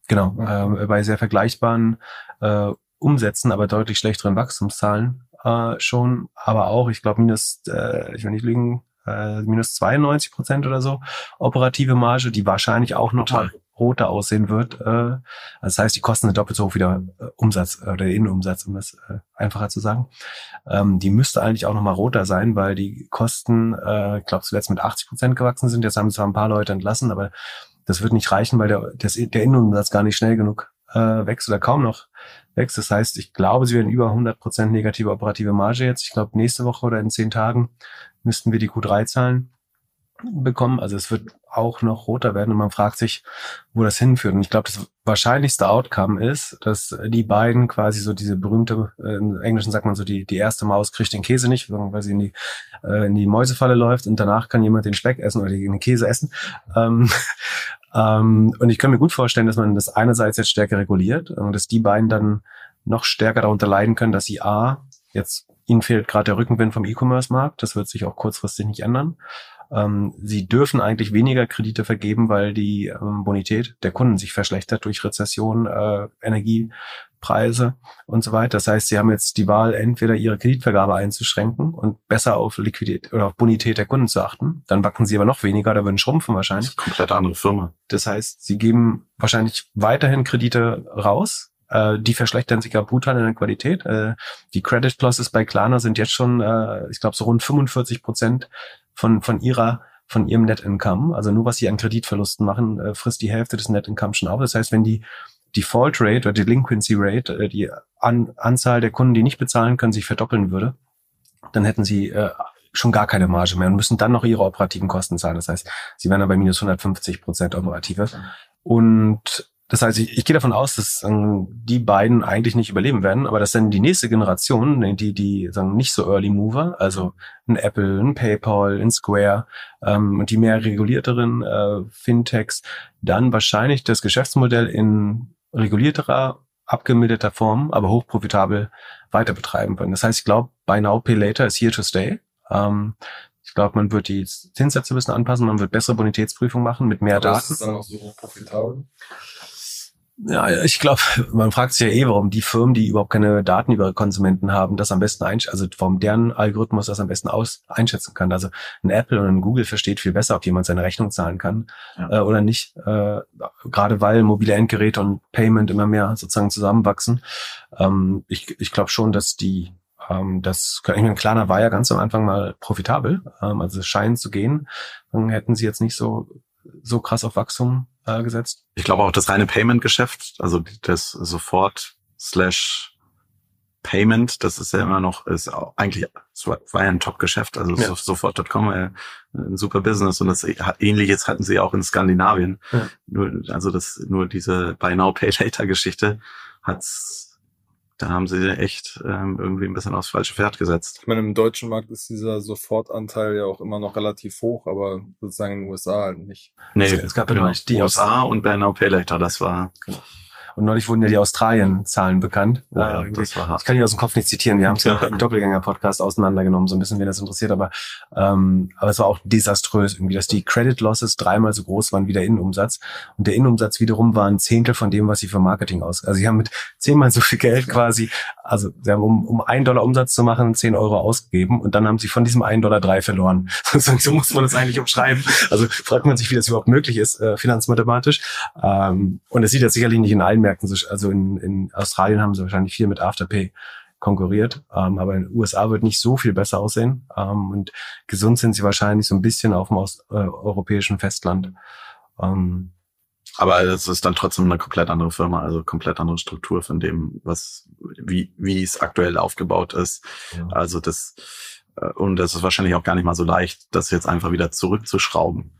genau, äh, bei sehr vergleichbaren äh, umsetzen, aber deutlich schlechteren Wachstumszahlen äh, schon. Aber auch, ich glaube, minus, äh, ich will nicht lügen, äh, minus 92 Prozent oder so operative Marge, die wahrscheinlich auch noch mal roter aussehen wird. Äh, also das heißt, die kosten eine doppelt so hoch wie der äh, Umsatz äh, oder der Innenumsatz, um das äh, einfacher zu sagen. Ähm, die müsste eigentlich auch noch mal roter sein, weil die Kosten, äh, ich glaube, zuletzt mit 80 Prozent gewachsen sind. Jetzt haben zwar ein paar Leute entlassen, aber das wird nicht reichen, weil der, das, der Innenumsatz gar nicht schnell genug äh, wächst oder kaum noch wächst. Das heißt, ich glaube, sie werden über 100 Prozent negative operative Marge jetzt. Ich glaube, nächste Woche oder in zehn Tagen müssten wir die Q3 zahlen. Bekommen. Also es wird auch noch roter werden und man fragt sich, wo das hinführt. Und ich glaube, das wahrscheinlichste Outcome ist, dass die beiden quasi so diese berühmte, äh, im Englischen sagt man so, die, die erste Maus kriegt den Käse nicht, weil sie in die, äh, in die Mäusefalle läuft und danach kann jemand den Speck essen oder den Käse essen. Ähm, (laughs) ähm, und ich kann mir gut vorstellen, dass man das einerseits jetzt stärker reguliert und dass die beiden dann noch stärker darunter leiden können, dass sie A, jetzt ihnen fehlt gerade der Rückenwind vom E-Commerce-Markt, das wird sich auch kurzfristig nicht ändern. Ähm, sie dürfen eigentlich weniger Kredite vergeben, weil die ähm, Bonität der Kunden sich verschlechtert durch Rezession, äh, Energiepreise und so weiter. Das heißt, sie haben jetzt die Wahl, entweder ihre Kreditvergabe einzuschränken und besser auf Liquidität oder auf Bonität der Kunden zu achten. Dann wachsen sie aber noch weniger, da würden schrumpfen wahrscheinlich. komplett andere Firma. Das heißt, sie geben wahrscheinlich weiterhin Kredite raus, äh, die verschlechtern sich ja brutal in der Qualität. Äh, die Credit Losses bei Klarna sind jetzt schon, äh, ich glaube, so rund 45 Prozent von, von ihrer von ihrem Net Income, also nur was sie an Kreditverlusten machen, äh, frisst die Hälfte des Net Income schon auf. Das heißt, wenn die Default Rate oder Delinquency Rate, äh, die an, Anzahl der Kunden, die nicht bezahlen können, sich verdoppeln würde, dann hätten sie äh, schon gar keine Marge mehr und müssen dann noch ihre operativen Kosten zahlen. Das heißt, sie wären dann bei minus 150 Prozent operative. Und das heißt, ich, ich gehe davon aus, dass ähm, die beiden eigentlich nicht überleben werden, aber dass dann die nächste Generation, ne, die, die sagen nicht so Early Mover, also ein Apple, ein PayPal, ein Square ähm, und die mehr regulierteren äh, Fintechs, dann wahrscheinlich das Geschäftsmodell in regulierterer, abgemilderter Form, aber hochprofitabel weiter betreiben können. Das heißt, ich glaube, Buy Now, Pay Later ist here to stay. Ähm, ich glaube, man wird die Zinssätze ein bisschen anpassen, man wird bessere Bonitätsprüfungen machen mit mehr aber Daten. Ist es dann auch so profitabel? Ja, ich glaube, man fragt sich ja eh, warum die Firmen, die überhaupt keine Daten über ihre Konsumenten haben, das am besten einschätzen, also warum deren Algorithmus das am besten aus einschätzen kann. Also ein Apple und ein Google versteht viel besser, ob jemand seine Rechnung zahlen kann ja. äh, oder nicht. Äh, gerade weil mobile Endgeräte und Payment immer mehr sozusagen zusammenwachsen. Ähm, ich ich glaube schon, dass die ähm, das, ich meine, Klarna war ja ganz am Anfang mal profitabel, ähm, also es scheint zu gehen. Dann hätten sie jetzt nicht so so krass auf Wachstum äh, gesetzt. Ich glaube auch das reine Payment-Geschäft, also das sofort slash Payment, das ist ja immer noch, ist eigentlich, es war ja ein Top-Geschäft, also ja. sofort.com war ja ein super Business und das ähnliches hatten sie auch in Skandinavien. Ja. Nur, also das, nur diese Buy Now Pay Later Geschichte hat's da haben sie echt ähm, irgendwie ein bisschen aufs falsche Pferd gesetzt. Ich meine, im deutschen Markt ist dieser Sofortanteil ja auch immer noch relativ hoch, aber sozusagen in den USA halt nicht. Nee, es gab ja genau. die USA und Buy Now Pay Later, das war genau. Und neulich wurden ja die Australien-Zahlen bekannt. Oh ja, äh, das war hart. Ich kann die aus dem Kopf nicht zitieren. Wir haben es ja (laughs) im Doppelgänger-Podcast auseinandergenommen, so ein bisschen, wenn das interessiert. Aber, ähm, aber es war auch desaströs irgendwie, dass die Credit Losses dreimal so groß waren wie der Innenumsatz. Und der Innenumsatz wiederum war ein Zehntel von dem, was sie für Marketing aus. Also sie haben mit zehnmal so viel Geld quasi, also sie haben um, um einen Dollar Umsatz zu machen, zehn Euro ausgegeben und dann haben sie von diesem einen Dollar drei verloren. (laughs) so muss man das eigentlich umschreiben. Also fragt man sich, wie das überhaupt möglich ist, äh, finanzmathematisch. Ähm, und es sieht jetzt sicherlich nicht in allen Märkten, also in, in Australien haben sie wahrscheinlich viel mit Afterpay konkurriert, ähm, aber in den USA wird nicht so viel besser aussehen ähm, und gesund sind sie wahrscheinlich so ein bisschen auf dem Ost, äh, europäischen Festland. Ähm, aber es ist dann trotzdem eine komplett andere Firma, also komplett andere Struktur von dem, was, wie, wie es aktuell aufgebaut ist. Ja. Also das, äh, und das ist wahrscheinlich auch gar nicht mal so leicht, das jetzt einfach wieder zurückzuschrauben.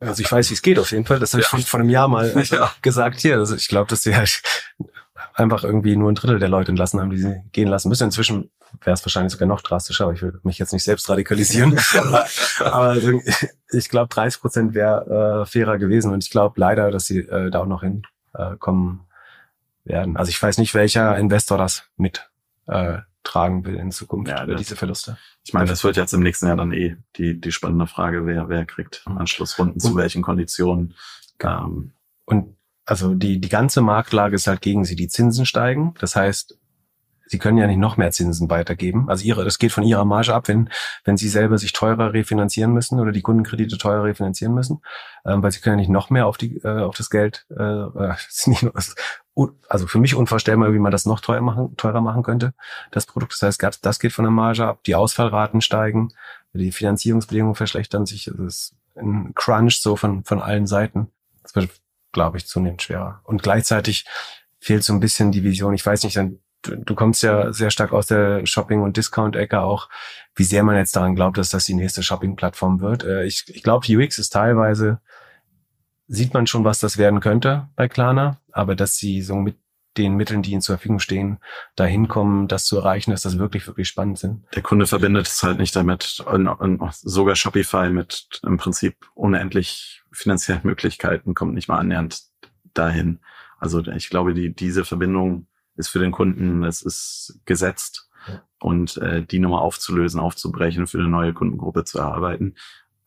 Also ich weiß, wie es geht auf jeden Fall. Das habe ich ja. vor einem Jahr mal (laughs) ja. gesagt hier. Also ich glaube, dass sie halt einfach irgendwie nur ein Drittel der Leute entlassen haben, die sie gehen lassen müssen. Inzwischen wäre es wahrscheinlich sogar noch drastischer, aber ich will mich jetzt nicht selbst radikalisieren. (laughs) (laughs) aber ich glaube, 30 Prozent wäre äh, fairer gewesen und ich glaube leider, dass sie äh, da auch noch hinkommen äh, werden. Also ich weiß nicht, welcher Investor das mit äh, tragen will in Zukunft ja, diese Verluste. Ich meine, das wird jetzt im nächsten Jahr dann eh die, die spannende Frage, wer, wer kriegt Anschlussrunden und, zu welchen Konditionen. Ähm, und also die, die ganze Marktlage ist halt gegen sie. Die Zinsen steigen. Das heißt, sie können ja nicht noch mehr Zinsen weitergeben. Also ihre, das geht von ihrer Marge ab, wenn, wenn sie selber sich teurer refinanzieren müssen oder die Kundenkredite teurer refinanzieren müssen, ähm, weil sie können ja nicht noch mehr auf die, äh, auf das Geld, äh, (laughs) äh nicht nur, also für mich unvorstellbar, wie man das noch teurer machen, teurer machen könnte, das Produkt. Das heißt, das geht von der Marge ab, die Ausfallraten steigen, die Finanzierungsbedingungen verschlechtern sich, es ist ein Crunch so von, von allen Seiten. Das wird, glaube ich, zunehmend schwerer. Und gleichzeitig fehlt so ein bisschen die Vision. Ich weiß nicht, du, du kommst ja sehr stark aus der Shopping- und Discount-Ecke auch, wie sehr man jetzt daran glaubt, dass das die nächste Shopping-Plattform wird. Äh, ich ich glaube, UX ist teilweise, sieht man schon, was das werden könnte bei Klarna, aber dass sie so mit den Mitteln, die ihnen zur Verfügung stehen, dahin kommen, das zu erreichen, dass das wirklich, wirklich spannend sind. Der Kunde verbindet es halt nicht damit. Und, und sogar Shopify mit im Prinzip unendlich finanziellen Möglichkeiten kommt nicht mal annähernd dahin. Also ich glaube, die, diese Verbindung ist für den Kunden, es ist gesetzt. Ja. Und äh, die Nummer aufzulösen, aufzubrechen, für eine neue Kundengruppe zu erarbeiten,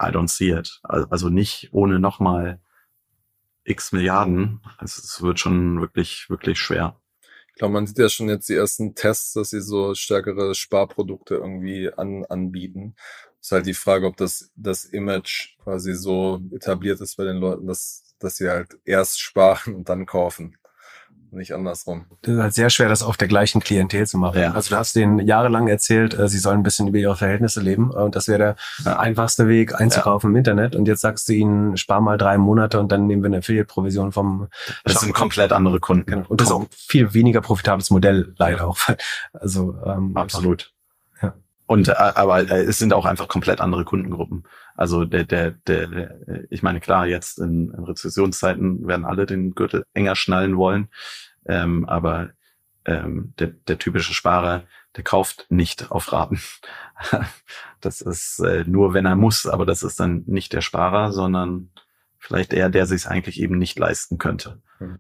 I don't see it. Also nicht ohne nochmal x Milliarden. Also es wird schon wirklich, wirklich schwer. Ich glaube, man sieht ja schon jetzt die ersten Tests, dass sie so stärkere Sparprodukte irgendwie an, anbieten. ist halt die Frage, ob das, das Image quasi so etabliert ist bei den Leuten, dass, dass sie halt erst sparen und dann kaufen nicht andersrum. Das ist halt sehr schwer, das auf der gleichen Klientel zu machen. Ja. Also du hast denen jahrelang erzählt, äh, sie sollen ein bisschen über ihre Verhältnisse leben und das wäre der ja. einfachste Weg einzukaufen ja. im Internet und jetzt sagst du ihnen, spar mal drei Monate und dann nehmen wir eine Affiliate-Provision vom Das sind komplett andere Kunden. Genau. Und das ist auch ein viel weniger profitables Modell leider auch. (laughs) Also ähm, Absolut. Und äh, aber äh, es sind auch einfach komplett andere Kundengruppen. Also der, der, der, ich meine, klar, jetzt in, in Rezessionszeiten werden alle den Gürtel enger schnallen wollen. Ähm, aber ähm, der, der typische Sparer, der kauft nicht auf Raten. (laughs) das ist äh, nur, wenn er muss, aber das ist dann nicht der Sparer, sondern vielleicht eher der, der sich eigentlich eben nicht leisten könnte. Hm.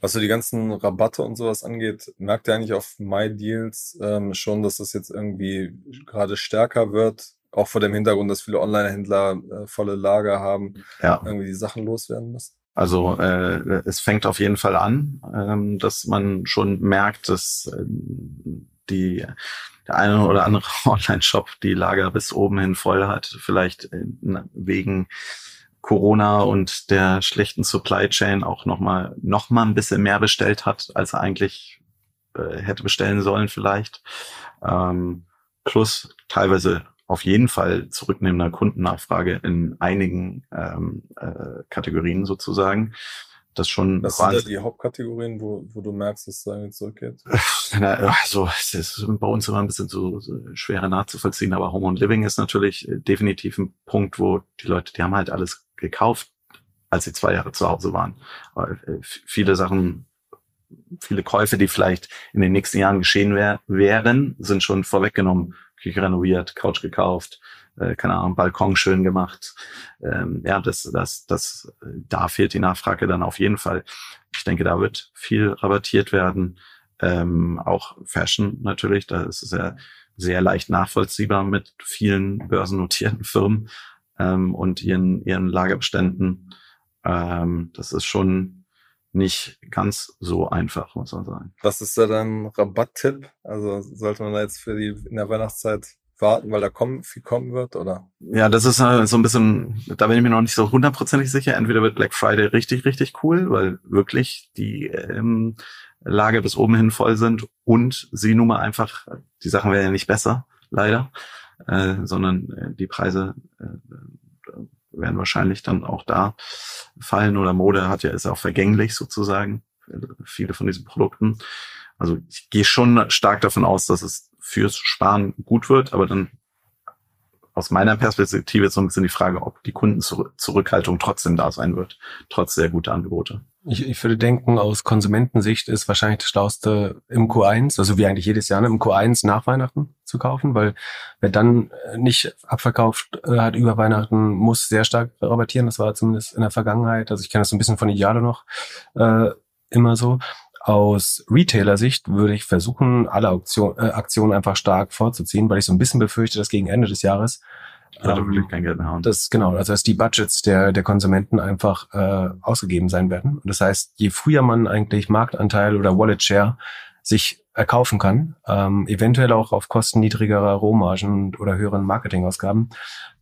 Was so die ganzen Rabatte und sowas angeht, merkt ihr eigentlich auf MyDeals ähm, schon, dass das jetzt irgendwie gerade stärker wird? Auch vor dem Hintergrund, dass viele Online-Händler äh, volle Lager haben, ja. irgendwie die Sachen loswerden müssen? Also äh, es fängt auf jeden Fall an, ähm, dass man schon merkt, dass äh, die der eine oder andere (laughs) Online-Shop die Lager bis oben hin voll hat, vielleicht äh, wegen Corona und der schlechten Supply Chain auch noch mal noch mal ein bisschen mehr bestellt hat, als er eigentlich äh, hätte bestellen sollen vielleicht. Ähm, plus teilweise auf jeden Fall zurücknehmender Kundennachfrage in einigen ähm, äh, Kategorien sozusagen. Das schon. Was sind da die Hauptkategorien, wo, wo du merkst, dass es da zurückgeht? also es ist bei uns immer ein bisschen so, so schwerer nachzuvollziehen, aber Home and Living ist natürlich äh, definitiv ein Punkt, wo die Leute, die haben halt alles gekauft, als sie zwei Jahre zu Hause waren. Weil, äh, viele Sachen viele Käufe, die vielleicht in den nächsten Jahren geschehen wär, wären, sind schon vorweggenommen Küche renoviert, Couch gekauft, äh, keine Ahnung, Balkon schön gemacht. Ähm, ja, das, das, das, da fehlt die Nachfrage dann auf jeden Fall. Ich denke, da wird viel rabattiert werden. Ähm, auch Fashion natürlich, da ist es ja sehr leicht nachvollziehbar mit vielen börsennotierten Firmen ähm, und ihren, ihren Lagerbeständen. Ähm, das ist schon nicht ganz so einfach, muss man sagen. Was ist da dein Rabatttipp? Also sollte man da jetzt für die in der Weihnachtszeit warten, weil da kommen, viel kommen wird, oder? Ja, das ist äh, so ein bisschen, da bin ich mir noch nicht so hundertprozentig sicher. Entweder wird Black Friday richtig, richtig cool, weil wirklich die ähm, Lage bis oben hin voll sind und sie nun mal einfach, die Sachen werden ja nicht besser, leider, äh, sondern äh, die Preise äh, werden wahrscheinlich dann auch da fallen oder Mode hat ja ist auch vergänglich sozusagen viele von diesen Produkten. Also ich gehe schon stark davon aus, dass es fürs Sparen gut wird, aber dann aus meiner Perspektive so ein bisschen die Frage, ob die Kundenzurückhaltung trotzdem da sein wird, trotz sehr guter Angebote. Ich, ich würde denken, aus Konsumentensicht ist wahrscheinlich das Schlauste im Q1, also wie eigentlich jedes Jahr, ne, im Q1 nach Weihnachten zu kaufen, weil wer dann äh, nicht abverkauft äh, hat über Weihnachten, muss sehr stark rabattieren. Das war zumindest in der Vergangenheit. Also ich kenne das so ein bisschen von Ideale noch äh, immer so. Aus Retailer-Sicht würde ich versuchen, alle Auktion, äh, Aktionen einfach stark vorzuziehen, weil ich so ein bisschen befürchte, dass gegen Ende des Jahres ja, ähm, kein Geld mehr haben. Das genau, also dass die Budgets der der Konsumenten einfach äh, ausgegeben sein werden. Und das heißt, je früher man eigentlich Marktanteil oder Wallet Share sich erkaufen kann, ähm, eventuell auch auf Kosten niedrigerer Rohmargen oder höheren Marketingausgaben,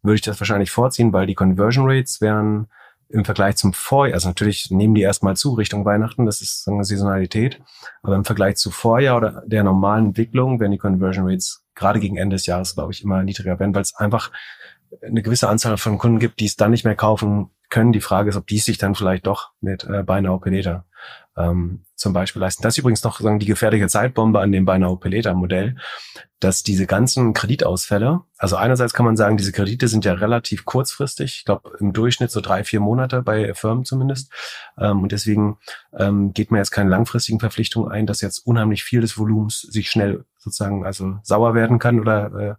würde ich das wahrscheinlich vorziehen, weil die Conversion Rates wären im Vergleich zum Vorjahr, also natürlich nehmen die erstmal zu Richtung Weihnachten, das ist eine Saisonalität, aber im Vergleich zu Vorjahr oder der normalen Entwicklung werden die Conversion Rates gerade gegen Ende des Jahres, glaube ich, immer niedriger werden, weil es einfach eine gewisse Anzahl von Kunden gibt, die es dann nicht mehr kaufen können. Die Frage ist, ob die sich dann vielleicht doch mit äh, Buy Now Pay ähm, zum Beispiel leisten. Das ist übrigens noch sagen, die gefährliche Zeitbombe an dem Pay Later Modell, dass diese ganzen Kreditausfälle, also einerseits kann man sagen, diese Kredite sind ja relativ kurzfristig, ich glaube im Durchschnitt so drei, vier Monate bei Firmen zumindest. Ähm, und deswegen ähm, geht man jetzt keine langfristigen Verpflichtungen ein, dass jetzt unheimlich viel des Volumens sich schnell sozusagen also sauer werden kann oder äh,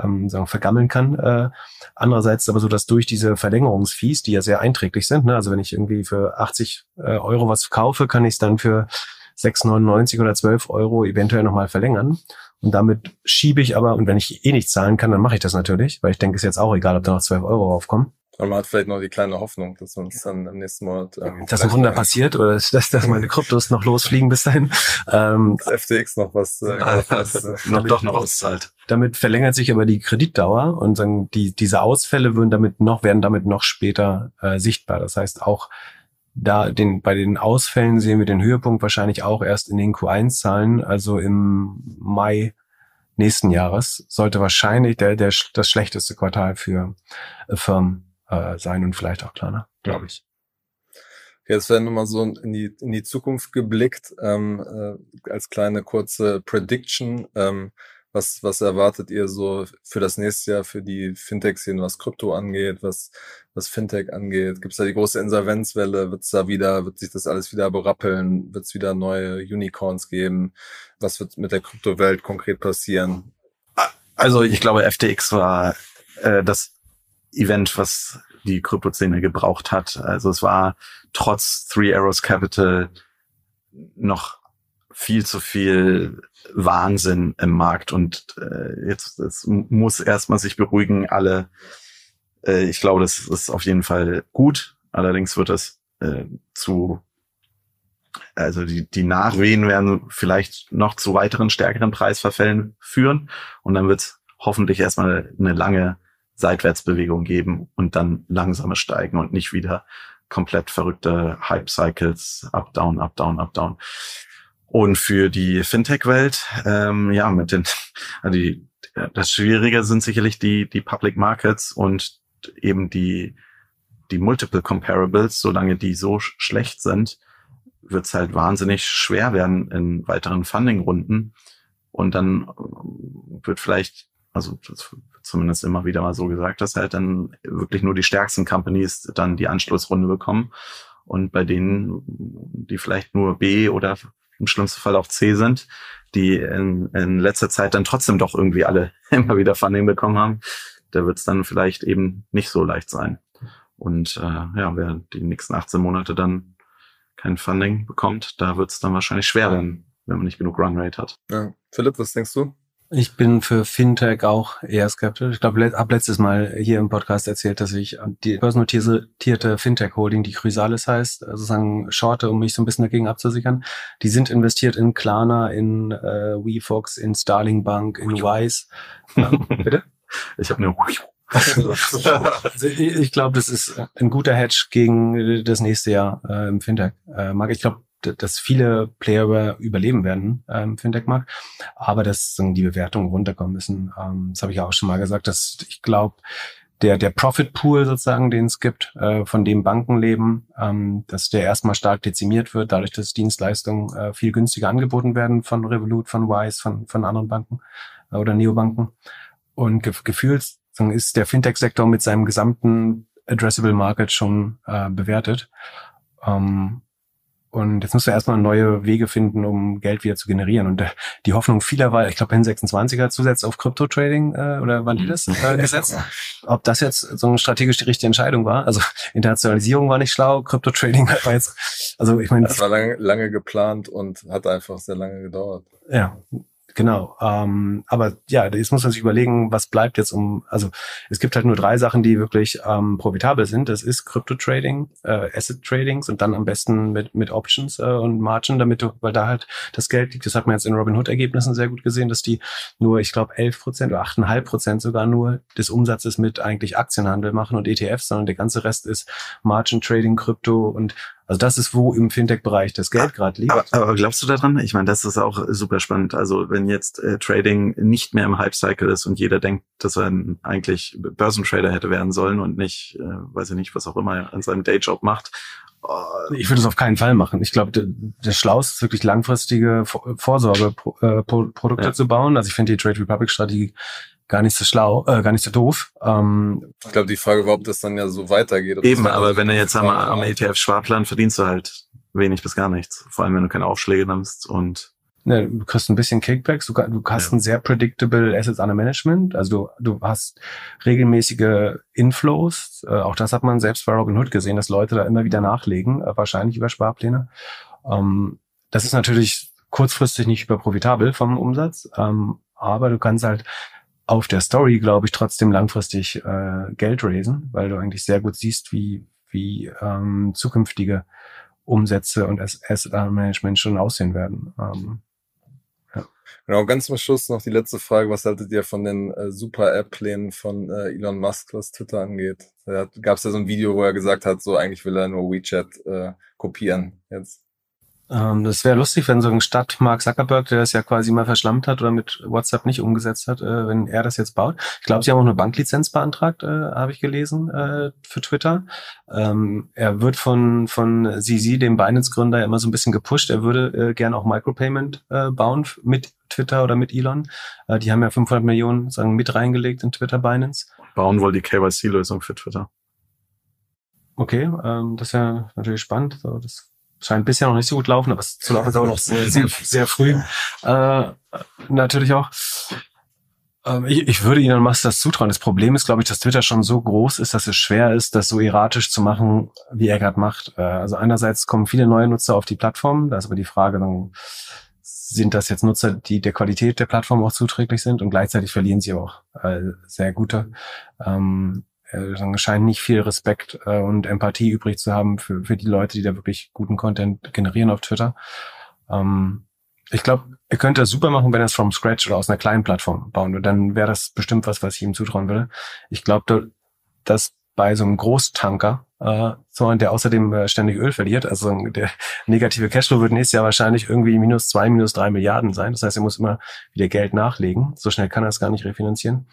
ähm, sagen, vergammeln kann. Äh, andererseits aber so, dass durch diese Verlängerungsfees, die ja sehr einträglich sind, ne, also wenn ich irgendwie für 80 äh, Euro was kaufe, kann ich es dann für 6,99 oder 12 Euro eventuell nochmal verlängern. Und damit schiebe ich aber, und wenn ich eh nicht zahlen kann, dann mache ich das natürlich, weil ich denke, es ist jetzt auch egal, ob da noch 12 Euro raufkommen. Und man hat vielleicht noch die kleine Hoffnung, dass uns dann im nächsten Monat ähm, dass ein Wunder passiert oder dass, dass meine Kryptos noch losfliegen bis dahin. Ähm, das FTX noch was, äh, was äh, noch doch noch auszahlt. Damit verlängert sich aber die Kreditdauer und dann die diese Ausfälle würden damit noch werden damit noch später äh, sichtbar. Das heißt auch da den bei den Ausfällen sehen wir den Höhepunkt wahrscheinlich auch erst in den Q1-Zahlen, also im Mai nächsten Jahres sollte wahrscheinlich der, der das schlechteste Quartal für äh, Firmen äh, sein und vielleicht auch kleiner, glaube ich. Jetzt werden wir mal so in die, in die Zukunft geblickt, ähm, äh, als kleine kurze Prediction. Ähm, was, was erwartet ihr so für das nächste Jahr für die Fintech-Szene, was Krypto angeht, was, was Fintech angeht? Gibt es da die große Insolvenzwelle? Wird es da wieder, wird sich das alles wieder berappeln? Wird es wieder neue Unicorns geben? Was wird mit der Kryptowelt konkret passieren? Also ich glaube, FTX war äh, das Event, was die Kryptoszene gebraucht hat. Also es war trotz Three Arrows Capital noch viel zu viel Wahnsinn im Markt und äh, jetzt es muss erstmal sich beruhigen. Alle, äh, ich glaube, das ist auf jeden Fall gut. Allerdings wird es äh, zu also die, die Nachwehen werden vielleicht noch zu weiteren stärkeren Preisverfällen führen und dann wird es hoffentlich erstmal eine lange Seitwärtsbewegung geben und dann langsame steigen und nicht wieder komplett verrückte Hype-Cycles, up, down, up, down, up, down. Und für die Fintech-Welt, ähm, ja, mit den, (laughs) also die, das Schwierige sind sicherlich die, die Public Markets und eben die, die Multiple Comparables, solange die so schlecht sind, wird es halt wahnsinnig schwer werden in weiteren Funding-Runden. Und dann wird vielleicht, also zumindest immer wieder mal so gesagt, dass halt dann wirklich nur die stärksten Companies dann die Anschlussrunde bekommen. Und bei denen, die vielleicht nur B oder im schlimmsten Fall auch C sind, die in, in letzter Zeit dann trotzdem doch irgendwie alle (laughs) immer wieder Funding bekommen haben, da wird es dann vielleicht eben nicht so leicht sein. Und äh, ja, wer die nächsten 18 Monate dann kein Funding bekommt, da wird es dann wahrscheinlich schwer werden, wenn man nicht genug Runrate hat. Ja. Philipp, was denkst du? Ich bin für Fintech auch eher skeptisch. Ich glaube, ab letztes Mal hier im Podcast erzählt, dass ich die börsennotierte Fintech-Holding, die Chrysalis heißt, sozusagen shorte, um mich so ein bisschen dagegen abzusichern. Die sind investiert in Klarna, in äh, WeFox, in Starling Bank, in Wise. (laughs) Ähm, bitte? Ich habe eine also ich, glaube, das ist ein guter Hedge gegen das nächste Jahr äh, im Fintech-Markt. ich glaube, dass viele Player überleben werden äh, im Fintech-Markt, aber dass die Bewertungen runterkommen müssen. Ähm, das habe ich ja auch schon mal gesagt, dass ich glaube, der, der Profit Pool sozusagen, den es gibt, äh, von dem Banken leben, ähm, dass der erstmal stark dezimiert wird, dadurch, dass Dienstleistungen äh, viel günstiger angeboten werden von Revolut, von Wise, von, von anderen Banken äh, oder Neobanken. Und ge gefühlt ist der Fintech-Sektor mit seinem gesamten Addressable Market schon äh, bewertet. Ähm, und jetzt müssen wir erstmal neue Wege finden, um Geld wieder zu generieren. Und äh, die Hoffnung vieler war, ich glaube, N26er zusätzlich auf Krypto-Trading äh, oder wann die das äh, (laughs) gesetzt? Ob das jetzt so eine strategisch die richtige Entscheidung war? Also Internationalisierung war nicht schlau, Krypto-Trading (laughs) war jetzt, also ich meine. Das war lange, lange geplant und hat einfach sehr lange gedauert. Ja, Genau. Ähm, aber ja, jetzt muss man sich überlegen, was bleibt jetzt um. Also es gibt halt nur drei Sachen, die wirklich ähm, profitabel sind. Das ist Crypto Trading, äh, Asset Tradings und dann am besten mit mit Options äh, und Margin, damit du, weil da halt das Geld liegt. Das hat man jetzt in Robinhood Ergebnissen sehr gut gesehen, dass die nur, ich glaube, 11 Prozent oder 8,5 Prozent sogar nur des Umsatzes mit eigentlich Aktienhandel machen und ETFs, sondern der ganze Rest ist Margin Trading, Krypto und also das ist, wo im Fintech-Bereich das Geld gerade liegt. Aber, aber, glaubst du daran? Ich meine, das ist auch super spannend. Also wenn jetzt äh, Trading nicht mehr im Hype-Cycle ist und jeder denkt, dass er eigentlich Börsentrader hätte werden sollen und nicht, äh, weiß ich nicht, was auch immer an seinem Dayjob macht ich würde es auf keinen Fall machen. Ich glaube, der, der Schlauste ist wirklich langfristige Vorsorgeprodukte ja. zu bauen. Also ich finde die Trade Republic Strategie gar nicht so schlau, äh, gar nicht so doof. Ähm, ich glaube, die Frage war, ob das dann ja so weitergeht. Eben, aber wenn du jetzt am, am ETF-Sparplan verdienst du halt wenig bis gar nichts. Vor allem, wenn du keine Aufschläge nimmst und Ne, du kriegst ein bisschen Kickbacks, du, du hast ja. ein sehr predictable Assets under Management, also du, du hast regelmäßige Inflows, äh, auch das hat man selbst bei Robinhood gesehen, dass Leute da immer wieder nachlegen, äh, wahrscheinlich über Sparpläne. Ähm, das ist natürlich kurzfristig nicht über profitabel vom Umsatz, ähm, aber du kannst halt auf der Story, glaube ich, trotzdem langfristig äh, Geld raisen, weil du eigentlich sehr gut siehst, wie, wie ähm, zukünftige Umsätze und Asset Management schon aussehen werden. Ähm, Genau, ganz zum Schluss noch die letzte Frage. Was haltet ihr von den äh, Super-App-Plänen von äh, Elon Musk, was Twitter angeht? Da gab es ja so ein Video, wo er gesagt hat, so eigentlich will er nur WeChat äh, kopieren jetzt. Ähm, das wäre lustig, wenn so ein Stadt Mark Zuckerberg, der das ja quasi mal verschlammt hat oder mit WhatsApp nicht umgesetzt hat, äh, wenn er das jetzt baut. Ich glaube, sie haben auch eine Banklizenz beantragt, äh, habe ich gelesen, äh, für Twitter. Ähm, er wird von von ZZ, dem Binance-Gründer, immer so ein bisschen gepusht. Er würde äh, gern auch Micropayment äh, bauen mit Twitter oder mit Elon. Äh, die haben ja 500 Millionen sagen mit reingelegt in Twitter Binance. Bauen wohl die KYC-Lösung für Twitter. Okay, ähm, das ist ja natürlich spannend. So, das scheint bisher noch nicht so gut laufen, aber es zu laufen ist auch noch sehr, sehr, sehr früh. (laughs) Äh, natürlich auch. Ähm, ich, ich würde Ihnen Musk das zutrauen. Das Problem ist, glaube ich, dass Twitter schon so groß ist, dass es schwer ist, das so erratisch zu machen, wie er gerade macht. Äh, also einerseits kommen viele neue Nutzer auf die Plattform. Da ist aber die Frage, dann, sind das jetzt Nutzer, die der Qualität der Plattform auch zuträglich sind und gleichzeitig verlieren sie auch äh, sehr gute. Ähm, äh, scheint nicht viel Respekt äh, und Empathie übrig zu haben für, für die Leute, die da wirklich guten Content generieren auf Twitter. Ähm, ich glaube, er könnte das super machen, wenn er es from scratch oder aus einer kleinen Plattform bauen würde. Dann wäre das bestimmt was, was ich ihm zutrauen würde. Ich glaube, dass bei so einem Großtanker, äh, so der außerdem äh, ständig Öl verliert, also der negative Cashflow wird nächstes Jahr wahrscheinlich irgendwie minus zwei, minus drei Milliarden sein. Das heißt, er muss immer wieder Geld nachlegen. So schnell kann er es gar nicht refinanzieren.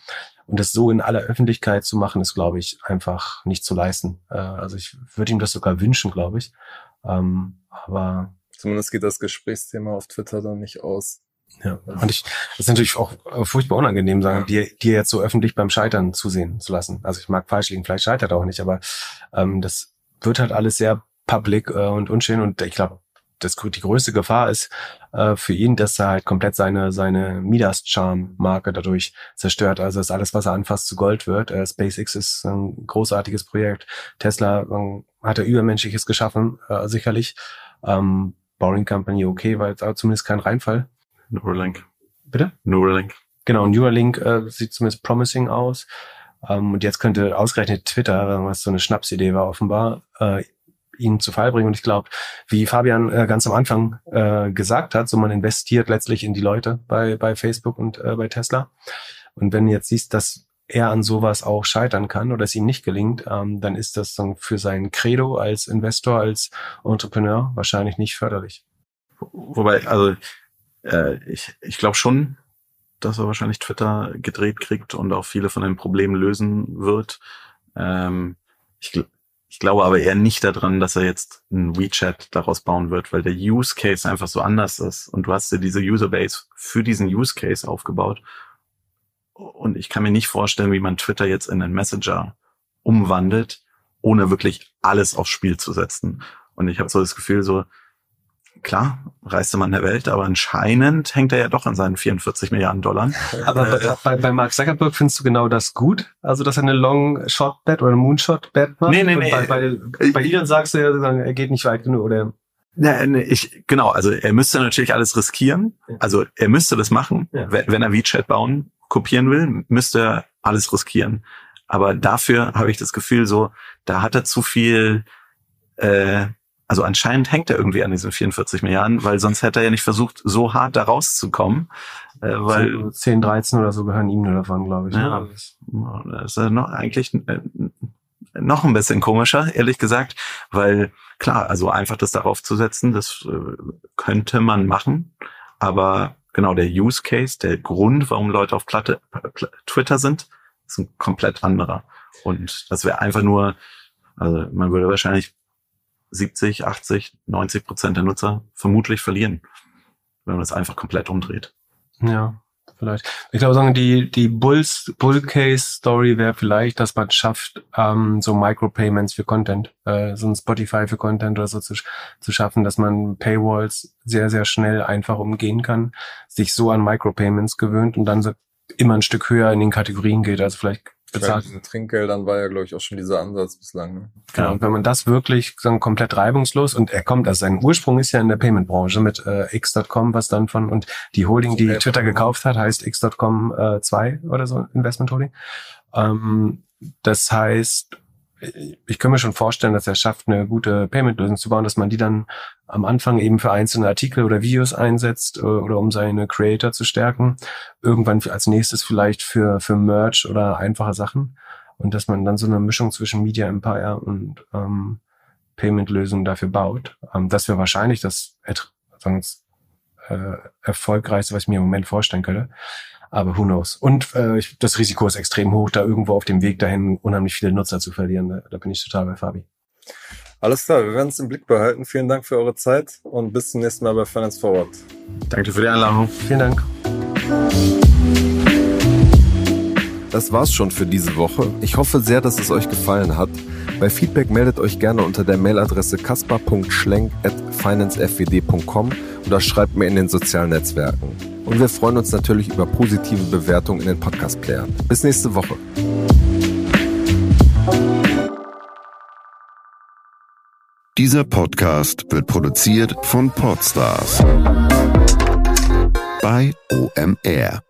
Und das so in aller Öffentlichkeit zu machen, ist, glaube ich, einfach nicht zu leisten. Äh, also ich würde ihm das sogar wünschen, glaube ich. Ähm, aber zumindest geht das Gesprächsthema auf Twitter dann nicht aus. Ja, und ich, das ist natürlich auch äh, furchtbar unangenehm, sagen, dir, dir jetzt so öffentlich beim Scheitern zusehen zu lassen. Also ich mag falsch liegen, vielleicht scheitert er auch nicht, aber ähm, das wird halt alles sehr public äh, und unschön und ich glaube, das, die größte Gefahr ist äh, für ihn, dass er halt komplett seine, seine Midas-Charm-Marke dadurch zerstört. Also dass alles, was er anfasst, zu Gold wird. Äh, SpaceX ist ein großartiges Projekt. Tesla äh, hat er Übermenschliches geschaffen, äh, sicherlich. Ähm, Boring Company okay, weil es zumindest kein Reinfall. Neuralink. Bitte? Neuralink. Genau, Neuralink äh, sieht zumindest promising aus. Ähm, und jetzt könnte ausgerechnet Twitter, was so eine Schnapsidee war offenbar, äh, ihn zu Fall bringen. Und ich glaube, wie Fabian äh, ganz am Anfang äh, gesagt hat, so man investiert letztlich in die Leute bei, bei Facebook und äh, bei Tesla. Und wenn du jetzt siehst, dass er an sowas auch scheitern kann oder es ihm nicht gelingt, ähm, dann ist das dann für sein Credo als Investor, als Entrepreneur wahrscheinlich nicht förderlich. Wobei, also äh, ich, ich glaube schon, dass er wahrscheinlich Twitter gedreht kriegt und auch viele von den Problemen lösen wird. Ähm, ich, ich glaube aber eher nicht daran, dass er jetzt ein WeChat daraus bauen wird, weil der Use Case einfach so anders ist. Und du hast dir diese Userbase für diesen Use Case aufgebaut. Und ich kann mir nicht vorstellen, wie man Twitter jetzt in einen Messenger umwandelt, ohne wirklich alles aufs Spiel zu setzen. Und ich habe so das Gefühl, so, klar, reichste Mann der Welt, aber anscheinend hängt er ja doch an seinen 44 Milliarden Dollar. (laughs) Aber äh, bei, bei Mark Zuckerberg findest du genau das gut? Also, dass er eine Long-Shot-Bet oder eine Moonshot-Bet macht? Nee, nee, nee. Bei, bei, bei Elon sagst du ja, er geht nicht weit genug, oder? Nee, nee, ich, genau, also er müsste natürlich alles riskieren. Also er müsste das machen. Ja. Wenn, wenn er WeChat bauen, kopieren will, müsste er alles riskieren. Aber dafür habe ich das Gefühl, so, da hat er zu viel äh, also anscheinend hängt er irgendwie an diesen 44 Milliarden, weil sonst hätte er ja nicht versucht, so hart da rauszukommen. Äh, weil so 10, 13 oder so gehören ihm nur davon, glaube ich. Ne? Ja, das ist noch eigentlich äh, noch ein bisschen komischer, ehrlich gesagt, weil klar, also einfach das darauf zu setzen, das äh, könnte man machen, aber genau der Use Case, der Grund, warum Leute auf Platte, Twitter sind, ist ein komplett anderer. Und das wäre einfach nur, also man würde wahrscheinlich 70, 80, 90 Prozent der Nutzer vermutlich verlieren, wenn man das einfach komplett umdreht. Ja, vielleicht. Ich glaube, sagen die die Bulls Bull Case Story wäre vielleicht, dass man schafft, ähm, so Micropayments für Content, äh, so ein Spotify für Content oder so zu, zu schaffen, dass man Paywalls sehr sehr schnell einfach umgehen kann, sich so an Micropayments gewöhnt und dann so immer ein Stück höher in den Kategorien geht. Also vielleicht bezahlt. Diese Trinkgeldern war ja, glaube ich, auch schon dieser Ansatz bislang. Ne? Genau, und wenn man das wirklich so komplett reibungslos und er kommt, also sein Ursprung ist ja in der Payment-Branche mit äh, X.com, was dann von und die Holding, die Twitter gekauft hat, heißt X.com äh, 2 oder so, Investment Holding. Ähm, das heißt, ich kann mir schon vorstellen, dass er schafft, eine gute Payment-Lösung zu bauen, dass man die dann am Anfang eben für einzelne Artikel oder Videos einsetzt äh, oder um seine Creator zu stärken. Irgendwann als nächstes vielleicht für, für Merch oder einfache Sachen. Und dass man dann so eine Mischung zwischen Media Empire und ähm, Payment-Lösungen dafür baut. Ähm, das wäre wahrscheinlich das sagen wir, äh, erfolgreichste, was ich mir im Moment vorstellen könnte. Aber who knows? Und äh, das Risiko ist extrem hoch, da irgendwo auf dem Weg dahin unheimlich viele Nutzer zu verlieren. Da, da bin ich total bei Fabi. Alles klar, wir werden es im Blick behalten. Vielen Dank für eure Zeit und bis zum nächsten Mal bei Finance Forward. Danke für die Einladung. Vielen Dank. Das war's schon für diese Woche. Ich hoffe sehr, dass es euch gefallen hat. Bei Feedback meldet euch gerne unter der Mailadresse kaspar.schlenk.financefwd.com oder schreibt mir in den sozialen Netzwerken. Und wir freuen uns natürlich über positive Bewertungen in den Podcast-Playern. Bis nächste Woche. Dieser Podcast wird produziert von Podstars bei OMR.